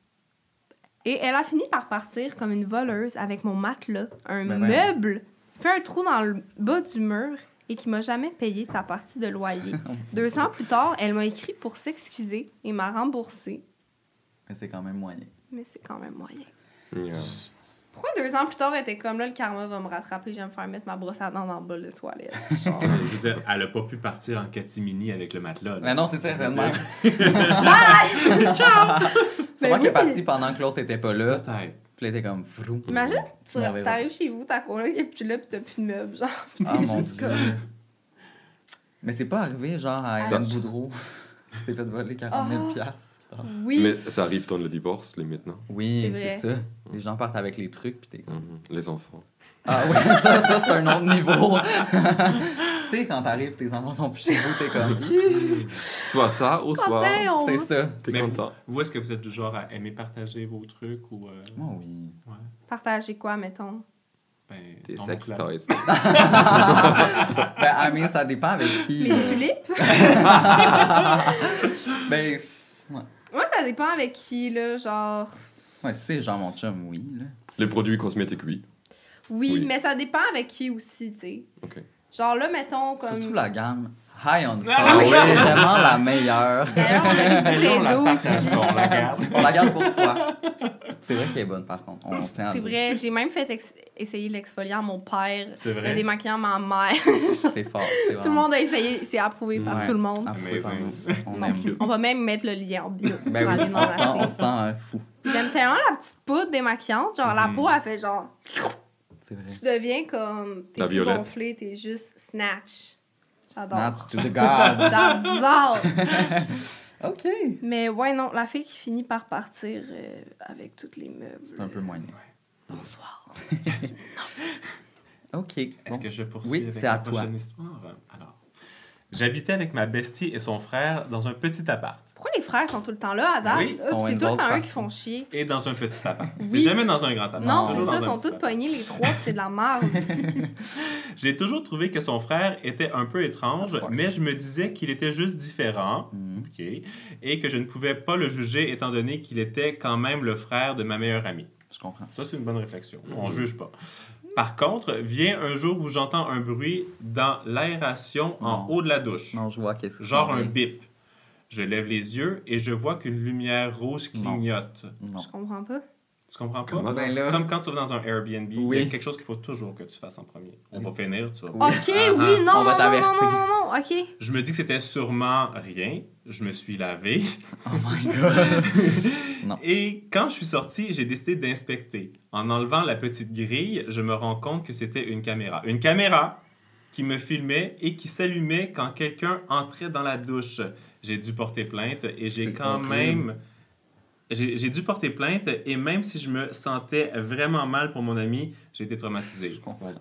[SPEAKER 2] Et elle a fini par partir comme une voleuse avec mon matelas, un
[SPEAKER 1] Ben
[SPEAKER 2] meuble, fait un trou dans le bas du mur et qui m'a jamais payé sa partie de loyer. Deux ans plus tard, elle m'a écrit pour s'excuser et m'a remboursé,
[SPEAKER 1] Mais c'est quand même moyen.
[SPEAKER 2] mais c'est quand même moyen.
[SPEAKER 3] Yeah.
[SPEAKER 2] Pourquoi deux ans plus tard, elle était comme là, le karma va me rattraper, je vais me faire mettre ma brosse à dents dans le bol de toilette? Genre.
[SPEAKER 4] Je veux dire, elle a pas pu partir en catimini avec le matelas. là.
[SPEAKER 1] Mais non, c'est certainement.
[SPEAKER 2] Bye! Ciao!
[SPEAKER 1] Sûrement
[SPEAKER 2] Ben
[SPEAKER 1] qu'elle est
[SPEAKER 2] oui.
[SPEAKER 1] partie pendant que l'autre était pas là.
[SPEAKER 4] Peut-être.
[SPEAKER 1] Puis là, t'es comme frou.
[SPEAKER 2] Imagine, tu t'arrives chez vous, ta coloc est plus là, pis t'as plus de meubles, genre. Pis t'es
[SPEAKER 1] Ah mon
[SPEAKER 2] juste comme.
[SPEAKER 1] Mais c'est pas arrivé, genre, à Hélène Boudreau. s'est fait voler 40 000
[SPEAKER 2] Oh. Oui.
[SPEAKER 3] Mais ça arrive dans le divorce, limite, non
[SPEAKER 1] Oui,
[SPEAKER 2] C'est
[SPEAKER 1] ça. Les gens partent avec les trucs, puis t'es comme...
[SPEAKER 3] Mhm. Les enfants.
[SPEAKER 1] Ah oui, ça, ça c'est un autre niveau. tu sais, quand t'arrives, tes enfants sont plus chez vous, t'es comme...
[SPEAKER 3] Soit ça, ou soit
[SPEAKER 2] on-
[SPEAKER 1] C'est ça.
[SPEAKER 3] t'es
[SPEAKER 4] Mais
[SPEAKER 3] content.
[SPEAKER 4] Vous, est-ce que vous êtes du genre à aimer partager vos trucs ou. euh,
[SPEAKER 1] Oh oui.
[SPEAKER 4] ouais,
[SPEAKER 2] Partager quoi, mettons?
[SPEAKER 4] ben,
[SPEAKER 3] Tes sex toys.
[SPEAKER 1] Ben, I mean, ça dépend avec qui.
[SPEAKER 2] Les tulipes?
[SPEAKER 1] Ben, ouais.
[SPEAKER 2] Moi, ça dépend avec qui, là, genre.
[SPEAKER 1] Ouais, c'est genre mon chum, oui. Là.
[SPEAKER 3] Les produits cosmétiques, oui.
[SPEAKER 2] Oui,
[SPEAKER 3] Oui.
[SPEAKER 2] mais ça dépend avec qui aussi, tu sais.
[SPEAKER 3] Ok.
[SPEAKER 2] Genre là, mettons comme.
[SPEAKER 1] Surtout la gamme High on Fire.
[SPEAKER 4] Ah oui.
[SPEAKER 1] C'est vraiment la meilleure.
[SPEAKER 2] D'ailleurs, on a le
[SPEAKER 4] on la on garde.
[SPEAKER 1] On la garde pour soi. C'est vrai qu'elle est bonne, par contre.
[SPEAKER 2] C'est
[SPEAKER 1] le
[SPEAKER 2] vrai, j'ai même fait ex- essayer l'exfoliant à mon père,
[SPEAKER 4] C'est
[SPEAKER 2] le
[SPEAKER 4] vrai.
[SPEAKER 2] démaquillant à ma mère.
[SPEAKER 1] C'est fort. c'est
[SPEAKER 2] tout le monde a essayé, c'est approuvé par tout le monde.
[SPEAKER 1] Par. On aime.
[SPEAKER 2] On va même mettre le lien en bio.
[SPEAKER 1] Ben
[SPEAKER 2] pour
[SPEAKER 1] oui,
[SPEAKER 2] aller
[SPEAKER 1] on sent, on un fou.
[SPEAKER 2] J'aime tellement la petite poudre démaquillante. Genre, la
[SPEAKER 4] Mhm.
[SPEAKER 2] peau, elle fait genre.
[SPEAKER 1] C'est vrai.
[SPEAKER 2] Tu deviens comme. T'es
[SPEAKER 3] La
[SPEAKER 2] plus
[SPEAKER 3] violette.
[SPEAKER 2] gonflé, t'es juste snatch. J'adore.
[SPEAKER 1] To the God.
[SPEAKER 2] J'adore.
[SPEAKER 1] OK.
[SPEAKER 2] Mais ouais, non, la fille qui finit par partir euh, avec tous les meubles.
[SPEAKER 1] C'est un peu moins.
[SPEAKER 2] Bonsoir.
[SPEAKER 1] OK.
[SPEAKER 4] Est-ce
[SPEAKER 1] Bon.
[SPEAKER 4] que je poursuis
[SPEAKER 1] Oui,
[SPEAKER 4] avec
[SPEAKER 1] c'est
[SPEAKER 4] la
[SPEAKER 1] à toi.
[SPEAKER 4] prochaine histoire? Alors, j'habitais avec ma bestie et son frère dans un petit appart.
[SPEAKER 2] Pourquoi les frères sont tout le temps là à date?
[SPEAKER 4] Oui,
[SPEAKER 2] c'est tout le temps eux qui font chier.
[SPEAKER 4] Et dans un petit appart. C'est
[SPEAKER 2] Oui.
[SPEAKER 4] jamais dans un grand appart.
[SPEAKER 2] Non, c'est ça, ils sont tous pognés les trois, puis c'est de la merde.
[SPEAKER 4] J'ai toujours trouvé que son frère était un peu étrange, mais je me disais qu'il était juste différent. OK. Et que je ne pouvais pas le juger étant donné qu'il était quand même le frère de ma meilleure amie.
[SPEAKER 1] Je comprends.
[SPEAKER 4] Ça, c'est une bonne réflexion. On juge pas. Par contre, vient un jour où j'entends un bruit dans l'aération en haut de la douche.
[SPEAKER 1] Non, je vois qu'est-ce que
[SPEAKER 4] Genre
[SPEAKER 1] c'est.
[SPEAKER 4] un bip. Je lève les yeux et je vois qu'une lumière rouge
[SPEAKER 1] Non.
[SPEAKER 4] clignote.
[SPEAKER 2] Je
[SPEAKER 1] Non.
[SPEAKER 2] comprends pas.
[SPEAKER 4] Tu comprends pas?
[SPEAKER 3] Comment?
[SPEAKER 1] Ben là,
[SPEAKER 4] Comme quand tu vas dans un Airbnb, il y a quelque chose qu'il faut toujours que tu fasses en premier. On va finir, tu vas.
[SPEAKER 2] Ok,
[SPEAKER 4] Ah,
[SPEAKER 2] oui,
[SPEAKER 4] ah.
[SPEAKER 2] non,
[SPEAKER 1] On
[SPEAKER 2] non,
[SPEAKER 1] va
[SPEAKER 2] non,
[SPEAKER 1] t'avertir.
[SPEAKER 2] non, non, non, non, ok.
[SPEAKER 4] Je me dis que c'était sûrement rien. Je me suis lavé.
[SPEAKER 1] Oh my god. Non.
[SPEAKER 4] Et quand je suis sorti, j'ai décidé d'inspecter. En enlevant la petite grille, je me rends compte que c'était une caméra. Une caméra qui me filmait et qui s'allumait quand quelqu'un entrait dans la douche. J'ai dû porter plainte et j'ai quand même... J'ai dû porter plainte et même si je me sentais vraiment mal pour mon ami, j'ai été traumatisé.
[SPEAKER 1] Je comprends.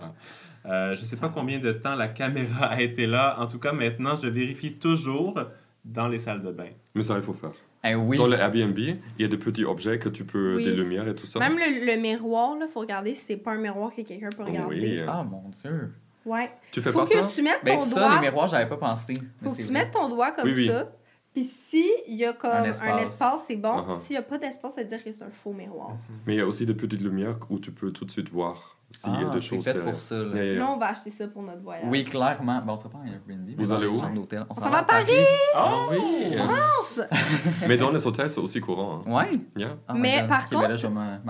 [SPEAKER 4] Euh, je ne sais pas combien de temps la caméra a été là. En tout cas, maintenant, je vérifie toujours dans les salles de bain.
[SPEAKER 3] Mais ça, il faut faire.
[SPEAKER 1] Eh oui.
[SPEAKER 3] Dans le Airbnb, il y a des petits objets que tu peux,
[SPEAKER 2] Oui.
[SPEAKER 3] des lumières et tout ça.
[SPEAKER 2] Même le, le miroir, là, faut regarder si c'est pas un miroir que quelqu'un peut regarder.
[SPEAKER 3] Oui.
[SPEAKER 1] Ah mon dieu.
[SPEAKER 2] Ouais.
[SPEAKER 3] Tu fais
[SPEAKER 2] Faut
[SPEAKER 3] pas
[SPEAKER 2] que
[SPEAKER 3] ça?
[SPEAKER 2] tu mettes
[SPEAKER 1] Ben
[SPEAKER 2] ton
[SPEAKER 1] ça,
[SPEAKER 2] doigt.
[SPEAKER 1] les miroirs, j'avais pas pensé.
[SPEAKER 2] Faut que tu
[SPEAKER 1] vrai.
[SPEAKER 2] mettes ton doigt comme
[SPEAKER 3] Oui, oui.
[SPEAKER 2] ça. Puis si il y a comme
[SPEAKER 1] Un espace.
[SPEAKER 2] c'est bon.
[SPEAKER 3] Uh-huh.
[SPEAKER 2] S'il y a pas d'espace, ça veut dire que c'est un faux miroir.
[SPEAKER 3] Mais il y a aussi des petites lumières où tu peux tout de suite voir s'il y a
[SPEAKER 1] Ah,
[SPEAKER 3] des choses
[SPEAKER 1] fait
[SPEAKER 3] derrière.
[SPEAKER 1] pour ça. là.
[SPEAKER 3] Yeah, yeah.
[SPEAKER 2] Là, on va acheter ça pour notre voyage.
[SPEAKER 1] Oui, clairement. Bon, on sera pas en Airbnb.
[SPEAKER 3] Vous allez où?
[SPEAKER 1] d'hôtel. On
[SPEAKER 2] s'en va à Paris!
[SPEAKER 1] Ah oui!
[SPEAKER 3] Mais dans les hôtels, c'est aussi courant. hein.
[SPEAKER 1] Ouais.
[SPEAKER 3] Yeah.
[SPEAKER 1] Oh
[SPEAKER 2] Mais
[SPEAKER 1] God.
[SPEAKER 2] par
[SPEAKER 1] ben là,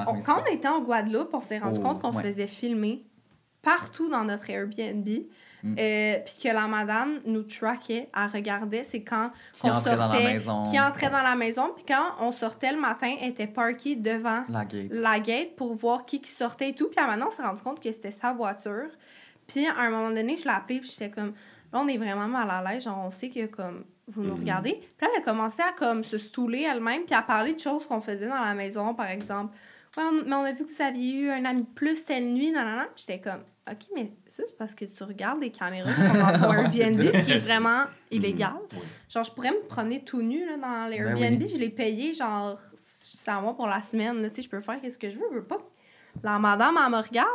[SPEAKER 2] contre, On- quand
[SPEAKER 1] ça.
[SPEAKER 2] on était en Guadeloupe, on s'est rendu
[SPEAKER 1] Oh,
[SPEAKER 2] compte qu'on
[SPEAKER 1] ouais.
[SPEAKER 2] se faisait filmer partout dans notre Airbnb.
[SPEAKER 1] Mm.
[SPEAKER 2] Euh, puis que la madame nous traquait, elle regardait, c'est quand
[SPEAKER 1] Qui
[SPEAKER 2] qu'on
[SPEAKER 1] entrait dans la
[SPEAKER 2] sortait,
[SPEAKER 1] maison.
[SPEAKER 2] qui entrait dans la maison, puis quand on sortait le matin, elle était parkée devant
[SPEAKER 1] La gate.
[SPEAKER 2] la gate pour voir qui qui sortait et tout. Puis là, maintenant, on s'est rendu compte que c'était sa voiture. Puis à un moment donné, je l'ai appelée, puis j'étais comme, là, on est vraiment mal à l'aise, genre, on sait que, comme, vous nous
[SPEAKER 3] Mhm.
[SPEAKER 2] regardez. Puis là, elle a commencé à, comme, se stouler elle-même, puis à parler de choses qu'on faisait dans la maison, par exemple. Ouais, on- mais on a vu que vous aviez eu un ami de plus telle nuit, nanana. Puis j'étais comme, OK, mais ça, c'est parce que tu regardes les caméras qui sont dans ton Airbnb, ce qui est vraiment illégal.
[SPEAKER 4] Oui.
[SPEAKER 2] Genre, je pourrais me promener tout nu là, dans les
[SPEAKER 1] Ben
[SPEAKER 2] Airbnb.
[SPEAKER 1] oui.
[SPEAKER 2] Je l'ai payé, genre, 100 mois pour la semaine. Là, tu sais, je peux faire ce que je veux, je veux pas. La madame, elle me regarde.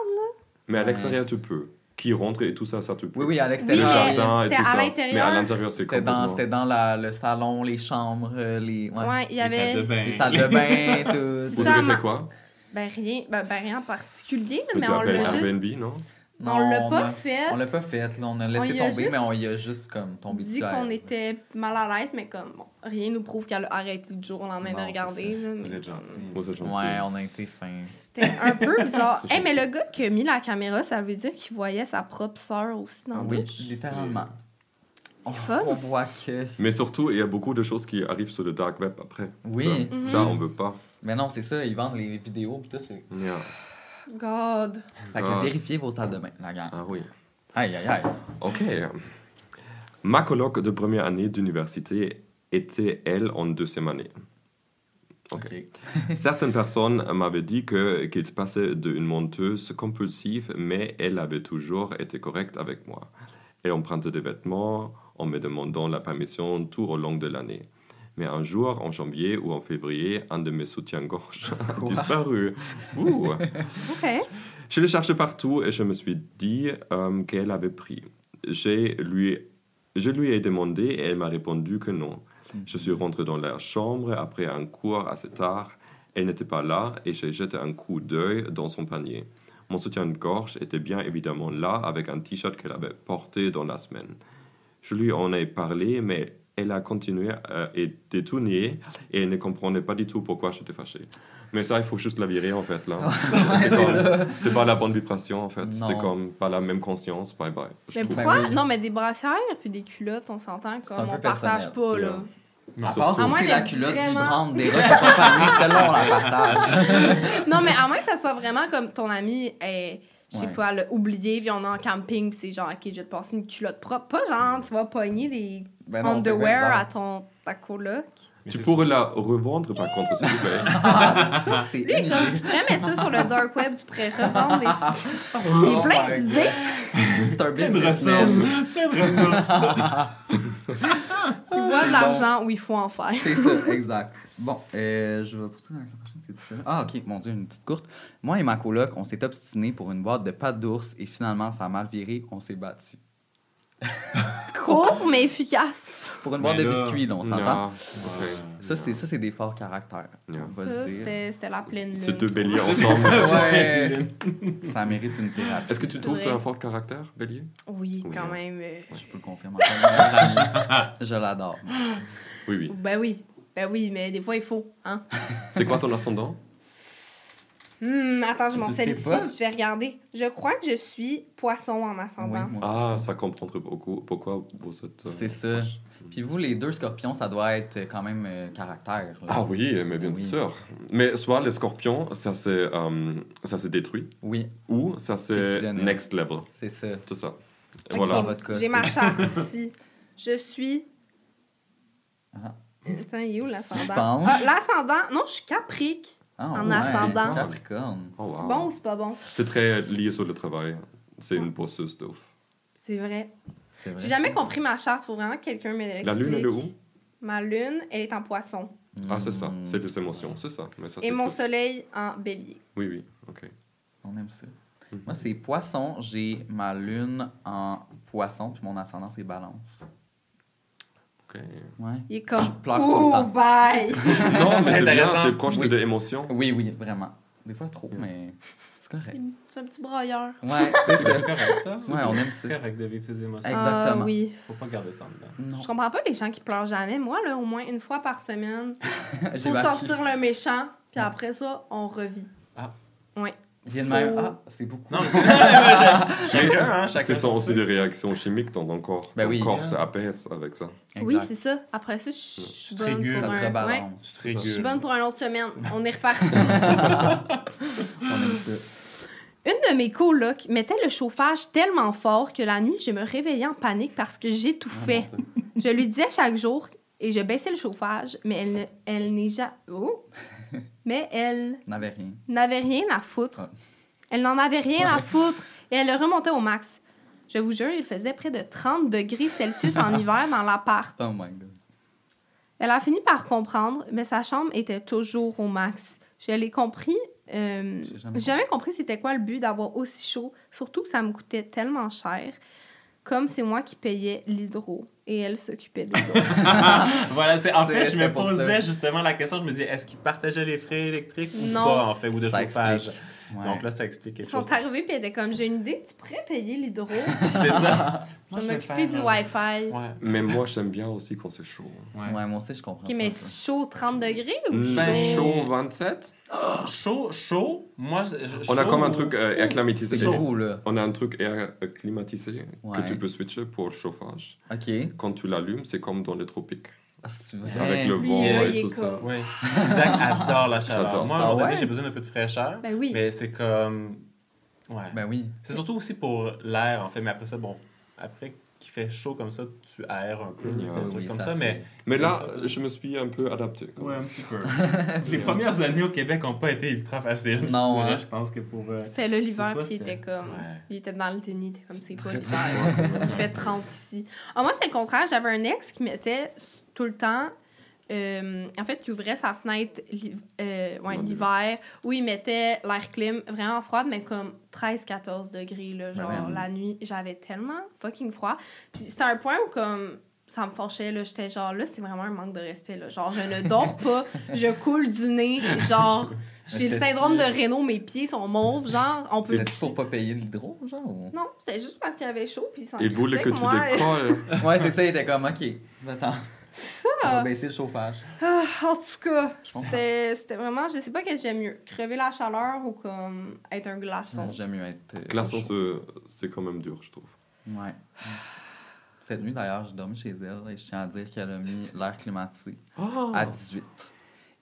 [SPEAKER 3] Mais à
[SPEAKER 1] Ouais.
[SPEAKER 3] l'extérieur, tu peux. Qui rentre et tout ça, ça tu peux.
[SPEAKER 1] Oui, oui, à
[SPEAKER 2] Oui,
[SPEAKER 3] Le
[SPEAKER 1] l'extérieur.
[SPEAKER 3] et
[SPEAKER 2] c'était à l'intérieur.
[SPEAKER 3] Mais à l'intérieur, c'est
[SPEAKER 1] C'était dans,
[SPEAKER 3] complètement...
[SPEAKER 1] c'était dans la- le salon, les chambres, euh, les, ouais,
[SPEAKER 2] Ouais, il
[SPEAKER 4] Les salles de
[SPEAKER 2] avait.
[SPEAKER 4] bain.
[SPEAKER 1] les salles de bain, tout.
[SPEAKER 3] Vous
[SPEAKER 2] Ça
[SPEAKER 3] avez fait quoi?
[SPEAKER 2] Ben rien, ben, ben, rien en particulier, là,
[SPEAKER 3] Mais
[SPEAKER 2] on l'a juste.
[SPEAKER 3] Airbnb, non
[SPEAKER 2] on l'a
[SPEAKER 1] Non,
[SPEAKER 2] pas
[SPEAKER 1] a-
[SPEAKER 2] fait.
[SPEAKER 1] On l'a pas fait, là. On a laissé
[SPEAKER 2] a
[SPEAKER 1] tomber, mais on y a juste comme tombé
[SPEAKER 2] dit
[SPEAKER 1] dessus.
[SPEAKER 2] qu'on était mal à l'aise, mais comme, bon, rien nous prouve qu'elle a arrêté du jour au lendemain
[SPEAKER 1] Non,
[SPEAKER 2] de regarder. là, mais
[SPEAKER 4] Vous êtes gentil.
[SPEAKER 3] Vous êtes gentil.
[SPEAKER 1] Ouais, on a été fin.
[SPEAKER 2] C'était un peu bizarre. Hey, mais le gars qui a mis la caméra, ça veut dire qu'il voyait sa propre sœur aussi dans le
[SPEAKER 1] Oui,
[SPEAKER 2] douche?
[SPEAKER 1] littéralement.
[SPEAKER 2] C'est
[SPEAKER 1] On-
[SPEAKER 2] fun.
[SPEAKER 1] On voit que.
[SPEAKER 3] Mais surtout, il y a beaucoup de choses qui arrivent sur le dark web après.
[SPEAKER 1] Oui.
[SPEAKER 2] Mhm.
[SPEAKER 3] Ça, on veut pas.
[SPEAKER 1] Mais non, c'est ça, ils vendent les vidéos pis tout. c'est-
[SPEAKER 3] Yeah.
[SPEAKER 2] God.
[SPEAKER 1] Fait que
[SPEAKER 3] Ah.
[SPEAKER 1] vérifiez vos salles de bain, la gang.
[SPEAKER 3] Ah oui.
[SPEAKER 1] Aïe, aïe, aïe.
[SPEAKER 3] Ok. Ma coloc de première année d'université était, elle, en deuxième année. Ok.
[SPEAKER 1] Ok.
[SPEAKER 3] Certaines personnes m'avaient dit que qu'il se passait d'une menteuse compulsive, mais elle avait toujours été correcte avec moi. Elle empruntait des vêtements en me demandant la permission tout au long de l'année. Mais un jour, en janvier ou en février, un de mes soutiens-gorge a disparu. Ouh.
[SPEAKER 2] OK.
[SPEAKER 3] Je l'ai cherché partout et je me suis dit euh, qu'elle avait pris. J'ai lui, je lui ai demandé et elle m'a répondu que non. Je suis rentré dans la chambre après un cours assez tard. Elle n'était pas là et j'ai jeté un coup d'œil dans son panier. Mon soutien-gorge était bien évidemment là avec un t-shirt qu'elle avait porté dans la semaine. Je lui en ai parlé, mais elle a continué à être nier et elle ne comprenait pas du tout pourquoi j'étais fâché. Mais ça, il faut juste la virer en fait là. c'est pas la bonne vibration en fait. C'est comme pas la même conscience. Bye bye. Je
[SPEAKER 2] Mais pourquoi?
[SPEAKER 1] Ben oui.
[SPEAKER 2] Non, mais des brassières puis des culottes, on s'entend comme on partage pas, là.
[SPEAKER 3] Yeah.
[SPEAKER 4] Non,
[SPEAKER 1] À part
[SPEAKER 2] À moins
[SPEAKER 1] si la culotte
[SPEAKER 2] vraiment-
[SPEAKER 1] vibrante des de compagnie, celle-là, on la partage.
[SPEAKER 2] Non, mais à moins que ça soit vraiment comme ton ami est, je sais
[SPEAKER 1] Ouais.
[SPEAKER 2] pas, elle a oublié, puis on est en camping, puis c'est genre, OK, je vais te passer une culotte propre. Pas genre, tu vas pogner des
[SPEAKER 1] Ben non,
[SPEAKER 2] underwear à ton ta coloc.
[SPEAKER 3] Tu pourrais la revendre par contre, s'il vous plaît.
[SPEAKER 1] Ça, c'est
[SPEAKER 2] Lui, comme tu pourrais mettre ça sur le dark web, tu pourrais revendre des. Il y a plein d'idées.
[SPEAKER 1] C'est un
[SPEAKER 4] Plein de
[SPEAKER 1] business.
[SPEAKER 4] ressources. Plein de ressources.
[SPEAKER 2] Il voit de l'argent où il faut en faire.
[SPEAKER 1] C'est ça, exact. Bon, euh, je vais poursuivre avec la prochaine, c'est tout ça. Ah, ok, mon Dieu, une petite courte. Moi et ma coloc, on s'est obstinés pour une boîte de pâtes d'ours et finalement, ça a mal viré, on s'est battu.
[SPEAKER 2] Court, mais efficace.
[SPEAKER 1] Pour une boîte de biscuits, là, on s'entend. Ça, c'est ça, c'est des forts caractères.
[SPEAKER 2] Ça, c'était c'était la pleine lune.
[SPEAKER 3] Ces deux béliers ensemble.
[SPEAKER 1] Ouais. ça mérite une thérapie.
[SPEAKER 3] Est-ce que tu
[SPEAKER 2] C'est
[SPEAKER 3] trouves que tu as un fort caractère, bélier?
[SPEAKER 2] Oui, quand
[SPEAKER 3] hein.
[SPEAKER 2] même.
[SPEAKER 1] Je peux le confirmer. Je l'adore.
[SPEAKER 3] Oui, oui.
[SPEAKER 2] Ben oui. Ben oui, mais des fois, il faut. Hein?
[SPEAKER 3] C'est quoi ton ascendant?
[SPEAKER 2] Hum, attends, je m'en
[SPEAKER 1] pas.
[SPEAKER 2] Je vais regarder. Je crois que je suis poisson en ascendant.
[SPEAKER 1] Oui,
[SPEAKER 3] Ah, ça comprendrait beaucoup pourquoi vous êtes. euh,
[SPEAKER 1] C'est ça. Puis vous, les deux scorpions, ça doit être quand même euh, caractère. là.
[SPEAKER 3] Ah oui, mais bien
[SPEAKER 1] Oui.
[SPEAKER 3] sûr. Mais soit les scorpions, ça c'est euh, ça c'est détruit,
[SPEAKER 1] Oui,
[SPEAKER 3] ou ça
[SPEAKER 1] fusionnel.
[SPEAKER 3] next level.
[SPEAKER 1] c'est ça.
[SPEAKER 3] C'est ça. Voilà.
[SPEAKER 2] J'ai ma charte ici. Je suis.
[SPEAKER 1] Ah.
[SPEAKER 2] Attends, il est où
[SPEAKER 1] Je
[SPEAKER 2] l'ascendant?
[SPEAKER 1] pense.
[SPEAKER 2] Ah, l'ascendant. Non, je suis caprique.
[SPEAKER 1] Ah,
[SPEAKER 2] en
[SPEAKER 1] ouais,
[SPEAKER 2] ascendant.
[SPEAKER 1] Capricorne.
[SPEAKER 3] Oh, wow.
[SPEAKER 2] C'est bon ou c'est pas bon?
[SPEAKER 3] C'est très lié sur le travail. C'est une bosseuse de ouf.
[SPEAKER 2] C'est vrai.
[SPEAKER 1] C'est vrai.
[SPEAKER 2] J'ai jamais compris ma charte. Faut vraiment que quelqu'un me l'explique.
[SPEAKER 3] La lune, elle est où?
[SPEAKER 2] Ma lune, elle est en poisson.
[SPEAKER 3] Ah, c'est ça.
[SPEAKER 1] Hmm.
[SPEAKER 3] C'est des émotions, c'est ça. Mais ça
[SPEAKER 2] Et mon
[SPEAKER 3] tout.
[SPEAKER 2] soleil en bélier.
[SPEAKER 3] Oui, oui, ok.
[SPEAKER 1] On aime ça.
[SPEAKER 3] Mhm.
[SPEAKER 1] Moi, c'est poisson. J'ai ma lune en poisson, puis mon ascendant, c'est balance. Ouais.
[SPEAKER 2] Il est comme.
[SPEAKER 1] Je pleure tout le
[SPEAKER 2] Oh,
[SPEAKER 1] temps.
[SPEAKER 2] bye!
[SPEAKER 3] Non, mais c'est
[SPEAKER 4] intéressant.
[SPEAKER 3] t'es proche
[SPEAKER 1] Oui.
[SPEAKER 3] de l'émotion.
[SPEAKER 1] Oui, oui, vraiment. Des fois trop, mais c'est correct.
[SPEAKER 2] C'est un petit brailleur.
[SPEAKER 1] Ouais, c'est
[SPEAKER 4] C'est correct, ça.
[SPEAKER 1] Ouais, on aime ça.
[SPEAKER 4] C'est correct de vivre ses émotions.
[SPEAKER 1] Exactement.
[SPEAKER 2] Ah oui.
[SPEAKER 4] Faut pas garder ça en dedans.
[SPEAKER 1] Non.
[SPEAKER 2] Je comprends pas les gens qui pleurent jamais. Moi, là, au moins une fois par semaine,
[SPEAKER 1] vaincu.
[SPEAKER 2] sortir le méchant, puis après ça, on revit.
[SPEAKER 1] Viens de même. Ah, c'est beaucoup.
[SPEAKER 4] Non, mais c'est chacun, hein, chacun.
[SPEAKER 3] Ce sont
[SPEAKER 4] son
[SPEAKER 3] aussi
[SPEAKER 4] truc.
[SPEAKER 3] des réactions chimiques dans ton corps.
[SPEAKER 1] Ben
[SPEAKER 3] ton
[SPEAKER 1] oui.
[SPEAKER 3] corps se apaise avec ça.
[SPEAKER 2] Oui, c'est ça. Après ça, je suis bonne pour
[SPEAKER 1] Ça
[SPEAKER 2] un... ouais. Je suis bonne pour une autre semaine. On est reparti.
[SPEAKER 1] Ça.
[SPEAKER 2] Une de mes colocs mettait le chauffage tellement fort que la nuit, je me réveillais en panique parce que j'étouffais. je lui disais chaque jour et je baissais le chauffage, mais elle, ne- elle n'est jamais... Oh! Mais elle
[SPEAKER 1] n'avait rien.
[SPEAKER 2] n'avait rien à foutre.
[SPEAKER 1] Ah.
[SPEAKER 2] Elle n'en avait rien à foutre et elle le remontait au max. Je vous jure, il faisait près de 30 degrés Celsius en hiver dans l'appart.
[SPEAKER 1] Oh my god.
[SPEAKER 2] Elle a fini par comprendre, mais sa chambre était toujours au max. Je l'ai compris. euh,
[SPEAKER 1] J'ai jamais
[SPEAKER 2] J'ai jamais compris c'était quoi le but d'avoir aussi chaud, surtout que ça me coûtait tellement cher. Comme c'est moi qui payais l'hydro et elle s'occupait des autres.
[SPEAKER 4] voilà, c'est en fait, je me posais
[SPEAKER 1] ça.
[SPEAKER 4] justement la question, je me disais, est-ce qu'ils partageaient les frais électriques ou
[SPEAKER 2] Non.
[SPEAKER 4] pas, en fait, ou de
[SPEAKER 1] Ça
[SPEAKER 4] chauffage?
[SPEAKER 1] Ouais.
[SPEAKER 4] Donc là, ça explique
[SPEAKER 2] Ils
[SPEAKER 4] quelque
[SPEAKER 2] sont
[SPEAKER 4] chose.
[SPEAKER 2] arrivés puis ils étaient comme j'ai une idée, tu pourrais payer l'hydro?
[SPEAKER 4] C'est ça.
[SPEAKER 2] je vais m'occuper du Wi-Fi.
[SPEAKER 4] Ouais.
[SPEAKER 3] Mais moi, j'aime bien aussi quand c'est chaud.
[SPEAKER 4] Ouais.
[SPEAKER 1] Ouais, moi aussi, je comprends
[SPEAKER 2] Ok, mais
[SPEAKER 1] ça.
[SPEAKER 2] chaud 30 degrés ou
[SPEAKER 3] Mm,
[SPEAKER 2] chaud?
[SPEAKER 3] Chaud 27
[SPEAKER 4] Chaud, chaud. Moi,
[SPEAKER 3] On a comme un truc euh, air climatisé.
[SPEAKER 1] Chaud là.
[SPEAKER 3] On a un truc air euh, climatisé
[SPEAKER 1] Ouais.
[SPEAKER 3] que tu peux switcher pour le chauffage.
[SPEAKER 1] OK.
[SPEAKER 3] Quand tu l'allumes, c'est comme dans les tropiques.
[SPEAKER 1] Ah, vrai.
[SPEAKER 3] Avec le vent
[SPEAKER 2] il
[SPEAKER 3] et tout ça.
[SPEAKER 4] Oui. Isaac adore la chaleur.
[SPEAKER 3] J'adore
[SPEAKER 4] Moi, à un moment donné, j'ai besoin d'un peu de fraîcheur.
[SPEAKER 2] Ben oui.
[SPEAKER 4] Mais c'est comme. Ouais.
[SPEAKER 1] Ben oui.
[SPEAKER 4] C'est surtout aussi pour l'air, en fait. Mais après ça, bon, après qu'il fait chaud comme ça, tu aères un peu.
[SPEAKER 3] Oui,
[SPEAKER 4] c'est un
[SPEAKER 1] oui,
[SPEAKER 4] truc
[SPEAKER 1] oui,
[SPEAKER 4] comme
[SPEAKER 1] ça,
[SPEAKER 4] mais.
[SPEAKER 3] Mais là,
[SPEAKER 4] ça.
[SPEAKER 3] je me suis un peu adapté. même.
[SPEAKER 4] un petit peu. Les premières années au Québec n'ont pas été ultra faciles.
[SPEAKER 1] Non,
[SPEAKER 4] je
[SPEAKER 1] hein.
[SPEAKER 4] Pense que pour. euh,
[SPEAKER 2] C'était là l'hiver, puis il était comme.
[SPEAKER 4] Ouais.
[SPEAKER 2] Il était dans le tennis, il était comme c'est
[SPEAKER 1] Très,
[SPEAKER 2] l'hiver. il fait 30 ici. Ah, moi, c'est le contraire. J'avais un ex qui mettait tout le temps. Euh, en fait, il ouvrait sa fenêtre euh, ouais, l'hiver, où il mettait l'air clim vraiment froide, mais comme 13-14 degrés. Là, genre,
[SPEAKER 1] ouais.
[SPEAKER 2] la nuit, j'avais tellement fucking froid. Puis c'était un point où, comme, ça me fâchait. là. J'étais genre, là, c'est vraiment un manque de respect. Là. Genre, je ne dors pas, je coule du nez. Genre, j'ai le syndrome de Renault, mes pieds sont mauves. Genre, on peut.
[SPEAKER 1] Peut-être pour pas payer l'hydro, genre? ou-
[SPEAKER 2] Non, c'était juste parce qu'il avait chaud, puis il s'en
[SPEAKER 3] Il voulait que tu
[SPEAKER 2] moi,
[SPEAKER 3] décolles.
[SPEAKER 1] Ouais, c'est ça, il était comme, OK, attends,
[SPEAKER 2] C'est
[SPEAKER 1] on va
[SPEAKER 2] ça!
[SPEAKER 1] baisser le chauffage.
[SPEAKER 2] Ah, en tout cas, c'était c'était vraiment... Je sais pas qu'est-ce que j'aime mieux. Crever la chaleur ou comme être un glaçon.
[SPEAKER 1] Non, J'aime mieux être. euh,
[SPEAKER 3] Glaçon, c'est- c'est quand même dur, je trouve.
[SPEAKER 1] Ouais. Cette nuit, d'ailleurs, j'ai dormi chez elle et je tiens à dire qu'elle a mis l'air climatisé à 18.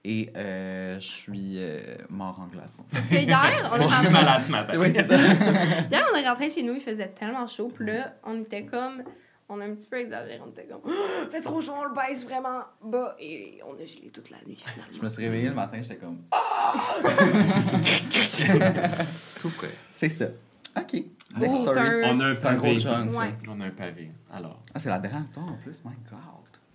[SPEAKER 1] Et euh, je suis euh, mort en glaçon.
[SPEAKER 2] Parce que hier, on est
[SPEAKER 4] On est
[SPEAKER 2] rentré...
[SPEAKER 4] malade ce matin.
[SPEAKER 1] Oui, c'est ça.
[SPEAKER 2] hier, on est rentré chez nous, il faisait tellement chaud. Puis là, on était comme... On a un petit peu exagéré. On était comme... Ah, fait trop chaud, on le baisse vraiment bas. Et on a gelé toute la nuit, finalement.
[SPEAKER 1] Je me suis réveillé le matin, j'étais comme.
[SPEAKER 3] Tout frais.
[SPEAKER 1] C'est ça. OK. Next
[SPEAKER 2] Oh,
[SPEAKER 1] story.
[SPEAKER 2] t'as un-
[SPEAKER 4] On a un pavé.
[SPEAKER 1] gros chunk.
[SPEAKER 2] Ouais.
[SPEAKER 4] On a un pavé. Alors.
[SPEAKER 1] Ah, c'est la dernière histoire en plus, my God.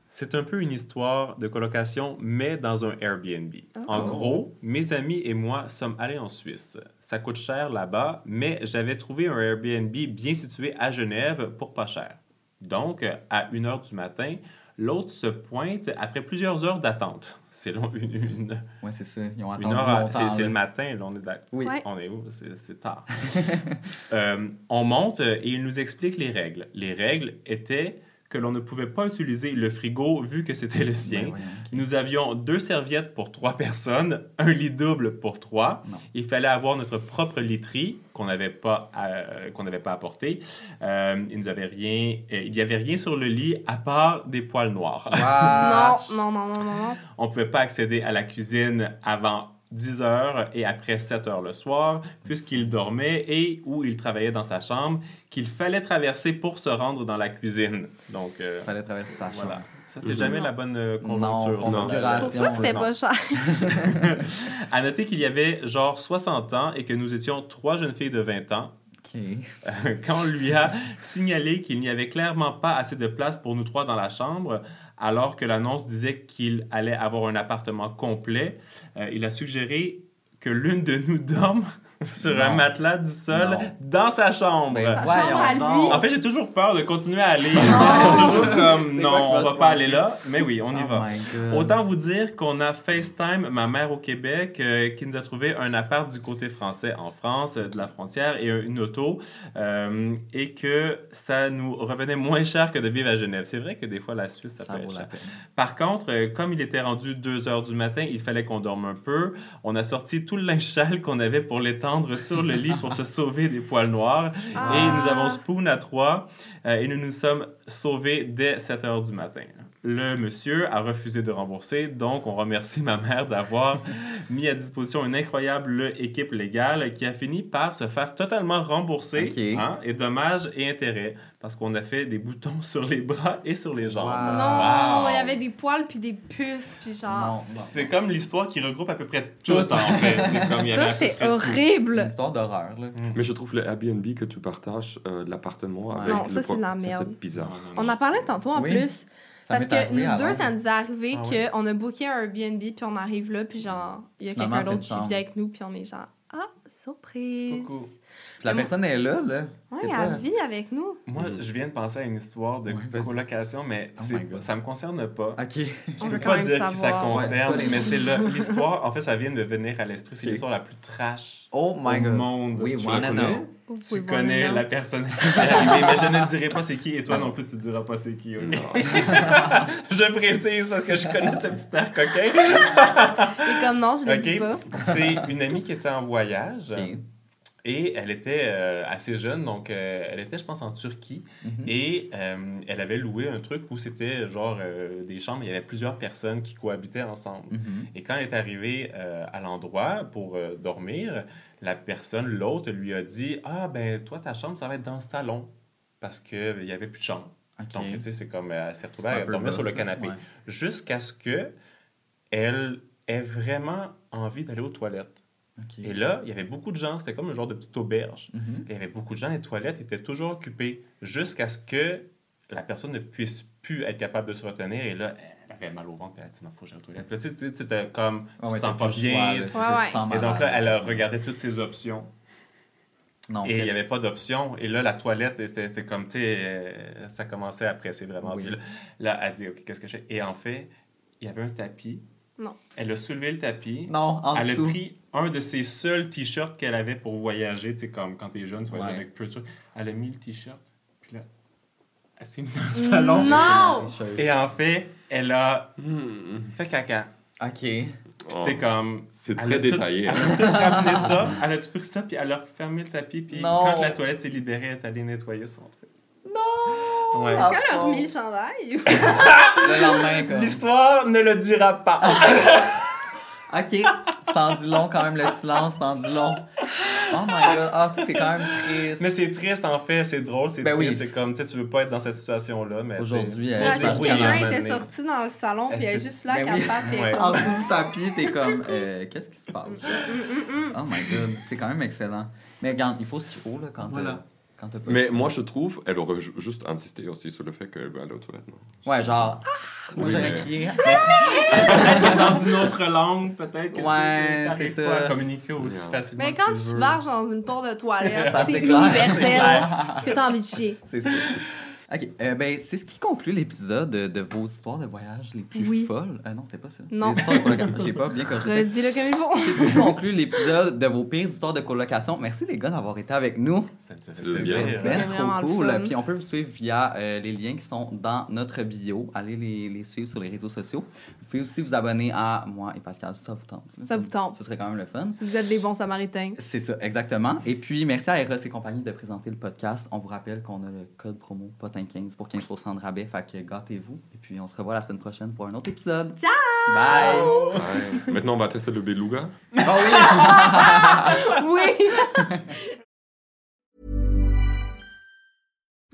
[SPEAKER 4] C'est un peu une histoire de colocation, mais dans un Airbnb. En
[SPEAKER 2] Oh.
[SPEAKER 4] gros, mes amis et moi sommes allés en Suisse. Ça coûte cher là-bas, mais j'avais trouvé un Airbnb bien situé à Genève pour pas cher. Donc, à 1 heure du matin, l'autre se pointe après plusieurs heures d'attente. C'est long, une, une,
[SPEAKER 1] Ouais, c'est ça. Ils ont
[SPEAKER 4] une
[SPEAKER 1] attendu
[SPEAKER 4] heure, à-
[SPEAKER 1] longtemps.
[SPEAKER 4] c'est le matin, là, on est d'accord.
[SPEAKER 1] Oui.
[SPEAKER 4] On est où? C'est c'est tard. Euh, on monte euh, et il nous explique les règles. Les règles étaient que l'on ne pouvait pas utiliser le frigo vu que c'était le sien.
[SPEAKER 1] Ben.
[SPEAKER 4] Nous avions deux serviettes pour trois personnes, un lit double pour trois.
[SPEAKER 1] Non.
[SPEAKER 4] Il fallait avoir notre propre literie qu'on n'avait pas, euh, qu'on n'avait pas apporté. Euh, il nous avait rien, euh, il n'y avait rien sur le lit à part des poils noirs.
[SPEAKER 2] Non, non, non, non, non.
[SPEAKER 4] On ne pouvait pas accéder à la cuisine avant 10 heures et après 7 heures le soir, puisqu'il dormait et ou il travaillait dans sa chambre, qu'il fallait traverser pour se rendre dans la cuisine. Donc, euh,
[SPEAKER 1] Fallait traverser sa chambre.
[SPEAKER 4] voilà. Ça, c'est jamais la bonne euh,
[SPEAKER 1] Non,
[SPEAKER 4] conjoncture.
[SPEAKER 1] configuration.
[SPEAKER 2] C'est pour ça c'était
[SPEAKER 4] Non.
[SPEAKER 2] pas cher.
[SPEAKER 4] À noter qu'il y avait genre 60 ans et que nous étions trois jeunes filles de 20 ans.
[SPEAKER 1] OK.
[SPEAKER 4] Euh, Quand on lui a signalé qu'il n'y avait clairement pas assez de place pour nous trois dans la chambre, alors que l'annonce disait qu'il allait avoir un appartement complet, euh, il a suggéré que l'une de nous dorme sur un matelas du sol
[SPEAKER 1] Non.
[SPEAKER 4] dans sa chambre.
[SPEAKER 1] Ben,
[SPEAKER 2] Sa
[SPEAKER 1] voyons
[SPEAKER 2] chambre à lui.
[SPEAKER 1] donc.
[SPEAKER 4] En fait, j'ai toujours peur de continuer à aller. J'ai toujours comme, non, on va pas aller là. Mais oui, on y
[SPEAKER 1] Oh
[SPEAKER 4] va. Autant vous dire qu'on a FaceTime ma mère au Québec euh, qui nous a trouvé un appart du côté français en France, euh, de la frontière, et un- une auto, euh, et que ça nous revenait moins cher que de vivre à Genève. C'est vrai que des fois, la Suisse, ça,
[SPEAKER 1] Ça
[SPEAKER 4] peut être cher. Par contre, euh, comme il était rendu 2 heures du matin, il fallait qu'on dorme un peu. On a sorti tout le linge sale qu'on avait pour sur le lit pour se sauver des poils noirs.
[SPEAKER 2] Ah.
[SPEAKER 4] Et nous avons spoon à trois euh, et nous nous sommes sauvés dès 7 heures du matin. Le monsieur a refusé de rembourser, donc on remercie ma mère d'avoir mis à disposition une incroyable équipe légale qui a fini par se faire totalement rembourser, hein, et dommages et intérêts, parce qu'on a fait des boutons sur les bras et sur les jambes.
[SPEAKER 1] Wow.
[SPEAKER 2] Non,
[SPEAKER 4] Wow.
[SPEAKER 2] il y avait des poils puis des puces, puis genre...
[SPEAKER 1] Non, non.
[SPEAKER 4] C'est comme l'histoire qui regroupe à peu près tout,
[SPEAKER 1] Tout.
[SPEAKER 4] en fait. C'est comme il y avait à
[SPEAKER 2] Ça,
[SPEAKER 4] près tout.
[SPEAKER 1] Une
[SPEAKER 2] horrible.
[SPEAKER 1] histoire d'horreur, là.
[SPEAKER 3] Mais je trouve le Airbnb que tu partages, euh, l'appartement
[SPEAKER 1] Ouais.
[SPEAKER 3] avec
[SPEAKER 2] Non,
[SPEAKER 3] le
[SPEAKER 2] ça, c'est de la merde.
[SPEAKER 3] C'est bizarre.
[SPEAKER 2] On en parlait tantôt en
[SPEAKER 1] Oui.
[SPEAKER 2] plus.
[SPEAKER 1] Ça
[SPEAKER 2] Parce que nous deux, ça nous est arrivé
[SPEAKER 4] Ah
[SPEAKER 2] qu'on a booké un Airbnb, puis on arrive là, puis genre, il y a quelqu'un d'autre qui vit
[SPEAKER 1] chambre.
[SPEAKER 2] avec nous, puis on est genre, ah, surprise.
[SPEAKER 4] Coucou.
[SPEAKER 1] La
[SPEAKER 2] Mais
[SPEAKER 1] personne est là, là. C'est
[SPEAKER 2] elle
[SPEAKER 1] pas-
[SPEAKER 2] vit avec nous.
[SPEAKER 4] Moi, je viens de penser à une histoire de
[SPEAKER 1] Ouais,
[SPEAKER 4] colocation, mais
[SPEAKER 1] Oh
[SPEAKER 4] ça me concerne pas.
[SPEAKER 1] Ok.
[SPEAKER 4] Je
[SPEAKER 2] On
[SPEAKER 4] peux
[SPEAKER 2] veut quand
[SPEAKER 4] pas
[SPEAKER 2] même
[SPEAKER 4] dire qui ça
[SPEAKER 2] savoir.
[SPEAKER 1] Ouais,
[SPEAKER 4] concerne,
[SPEAKER 1] c'est pas les
[SPEAKER 4] mais c'est l'histoire. En fait, ça vient de venir à l'esprit. C'est
[SPEAKER 1] Ok.
[SPEAKER 4] l'histoire la plus trash
[SPEAKER 1] Oh my
[SPEAKER 4] au
[SPEAKER 1] god.
[SPEAKER 4] monde.
[SPEAKER 1] We
[SPEAKER 4] Tu
[SPEAKER 1] wanna know.
[SPEAKER 4] Tu connais la personne qui est arrivée, mais je ne dirai pas c'est qui, et toi non plus, tu ne diras pas c'est qui. aujourd'hui. je précise parce que je connais ce petit air coquin.
[SPEAKER 2] Et comme non, je le dis pas.
[SPEAKER 4] Ok, c'est une amie qui était en voyage
[SPEAKER 1] Ok.
[SPEAKER 4] Et elle était euh, assez jeune, donc euh, elle était, je pense, en Turquie
[SPEAKER 1] Mhm.
[SPEAKER 4] et euh, elle avait loué un truc où c'était genre des chambres, il y avait plusieurs personnes qui cohabitaient ensemble.
[SPEAKER 1] Mhm.
[SPEAKER 4] Et quand elle est arrivée à l'endroit pour dormir, la personne, l'autre, lui a dit Ah, ben, toi, ta chambre, ça va être dans le salon. Parce qu'il n'y avait plus de chambre. Donc, tu sais, c'est comme, elle s'est retrouvée à dormir sur le canapé.
[SPEAKER 1] ouais.
[SPEAKER 4] Jusqu'à ce que elle ait vraiment envie d'aller aux toilettes. Et là, il y avait beaucoup de gens, c'était comme un genre de petite auberge.
[SPEAKER 1] Mhm.
[SPEAKER 4] Il y avait beaucoup de gens, les toilettes étaient toujours occupées jusqu'à ce que la personne ne puisse plus être capable de se retenir. Et là, elle avait mal au ventre, puis elle a dit non, faut que j'aille aux toilettes. Là, tu sais, tu sais, tu sais, t'as comme,
[SPEAKER 1] Ah ouais,
[SPEAKER 4] tu te sens pas
[SPEAKER 1] choix,
[SPEAKER 4] bien.
[SPEAKER 1] là,
[SPEAKER 2] Ouais,
[SPEAKER 4] et donc là, elle a regardé toutes ses options
[SPEAKER 1] Non,
[SPEAKER 4] et il n'y avait pas d'option. Et là, la toilette, c'était c'était comme, tu sais, euh, ça commençait à presser vraiment.
[SPEAKER 1] Oui.
[SPEAKER 4] Puis là, là, elle dit, OK, qu'est-ce que je fais? Et en fait, il y avait un tapis.
[SPEAKER 2] Non.
[SPEAKER 4] Elle a soulevé le tapis.
[SPEAKER 1] Non, en
[SPEAKER 4] Elle a
[SPEAKER 1] dessous.
[SPEAKER 4] pris un de ses seuls t-shirts qu'elle avait pour voyager, tu sais, comme quand t'es jeune, tu vas
[SPEAKER 1] Ouais.
[SPEAKER 4] avec peu de trucs. Elle a mis le t-shirt, puis là, elle s'est mise dans le salon.
[SPEAKER 2] Non!
[SPEAKER 4] Et en fait, elle a
[SPEAKER 3] Hmm.
[SPEAKER 4] fait caca.
[SPEAKER 1] Ok.
[SPEAKER 3] Oh,
[SPEAKER 4] C'est comme.
[SPEAKER 3] C'est très
[SPEAKER 4] a tout-
[SPEAKER 3] détaillé. hein.
[SPEAKER 4] Elle a tout ça, elle a tout pris ça, puis elle a fermé le tapis, puis
[SPEAKER 1] Non.
[SPEAKER 4] quand la toilette s'est libérée, elle est allée nettoyer son truc. Non! Ouais.
[SPEAKER 2] Est-ce qu'elle a remis le chandail?
[SPEAKER 1] Le lendemain.
[SPEAKER 4] L'histoire ne le dira pas.
[SPEAKER 1] Ok. Ça en dit long quand même, le silence, ça en dit long. Oh my god. Ah, ça, c'est quand même triste.
[SPEAKER 4] Mais c'est triste, en fait, c'est drôle, c'est
[SPEAKER 1] Ben oui.
[SPEAKER 4] triste. C'est comme, tu sais, tu veux pas être dans cette situation-là, mais.
[SPEAKER 1] Aujourd'hui, elle-
[SPEAKER 4] débrouiller
[SPEAKER 2] quelqu'un était sorti dans le salon, puis elle est juste là,
[SPEAKER 1] Ben oui.
[SPEAKER 2] capable, puis elle
[SPEAKER 4] Ouais.
[SPEAKER 2] est
[SPEAKER 1] En dessous du tapis, t'es comme. euh, Qu'est-ce qui se passe?
[SPEAKER 2] Mm,
[SPEAKER 1] Oh my god. C'est quand même excellent. Mais regarde, il faut ce qu'il faut, là, quand t'as-
[SPEAKER 4] Voilà.
[SPEAKER 1] Quand t'as pas
[SPEAKER 3] Mais moi, je trouve, elle aurait ju- juste insisté aussi sur le fait qu'elle veut aller aux toilettes. Non?
[SPEAKER 1] Ouais, genre. ah, moi,
[SPEAKER 3] Oui,
[SPEAKER 1] j'aurais
[SPEAKER 3] mais-
[SPEAKER 1] crié.
[SPEAKER 4] Peut-être dans une autre langue, peut-être que
[SPEAKER 1] Ouais,
[SPEAKER 4] tu n'arrives
[SPEAKER 1] c'est
[SPEAKER 4] pas
[SPEAKER 1] ça.
[SPEAKER 4] à communiquer aussi
[SPEAKER 3] Yeah.
[SPEAKER 4] facilement.
[SPEAKER 2] Mais
[SPEAKER 4] que
[SPEAKER 2] quand
[SPEAKER 4] tu
[SPEAKER 2] tu
[SPEAKER 4] veux.
[SPEAKER 2] varges dans une porte de toilette, c'est universel que t'as envie de chier.
[SPEAKER 1] C'est ça. Ok, euh, ben, c'est ce qui conclut l'épisode de, de vos histoires de voyage les plus
[SPEAKER 2] Oui.
[SPEAKER 1] folles. Euh, non, c'était pas ça.
[SPEAKER 2] Non.
[SPEAKER 1] Les histoires de colocation. J'ai pas bien corrigé.
[SPEAKER 2] Redis-le comme il faut.
[SPEAKER 1] C'est ce qui conclut l'épisode de vos pires histoires de colocation. Merci les gars d'avoir été avec nous.
[SPEAKER 2] C'était vraiment
[SPEAKER 1] trop
[SPEAKER 2] le
[SPEAKER 1] cool.
[SPEAKER 2] fun.
[SPEAKER 1] Puis on peut vous suivre via euh, les liens qui sont dans notre bio. Allez les, les suivre sur les réseaux sociaux. Vous pouvez aussi vous abonner à moi et Pascal si ça vous tente.
[SPEAKER 2] Ça vous tente.
[SPEAKER 1] Ce serait quand même le fun.
[SPEAKER 2] Si vous êtes des bons samaritains.
[SPEAKER 1] C'est ça, exactement. Et puis, merci à Eros et compagnie de présenter le podcast. On vous rappelle qu'on a le code promo POTIN15 pour 15% de rabais. Fait que gâtez-vous. Et puis, on se revoit la semaine prochaine pour un autre épisode.
[SPEAKER 2] Ciao!
[SPEAKER 1] Bye!
[SPEAKER 3] Ouais. Maintenant, on va tester le beluga.
[SPEAKER 1] Oh oui!
[SPEAKER 2] Oui!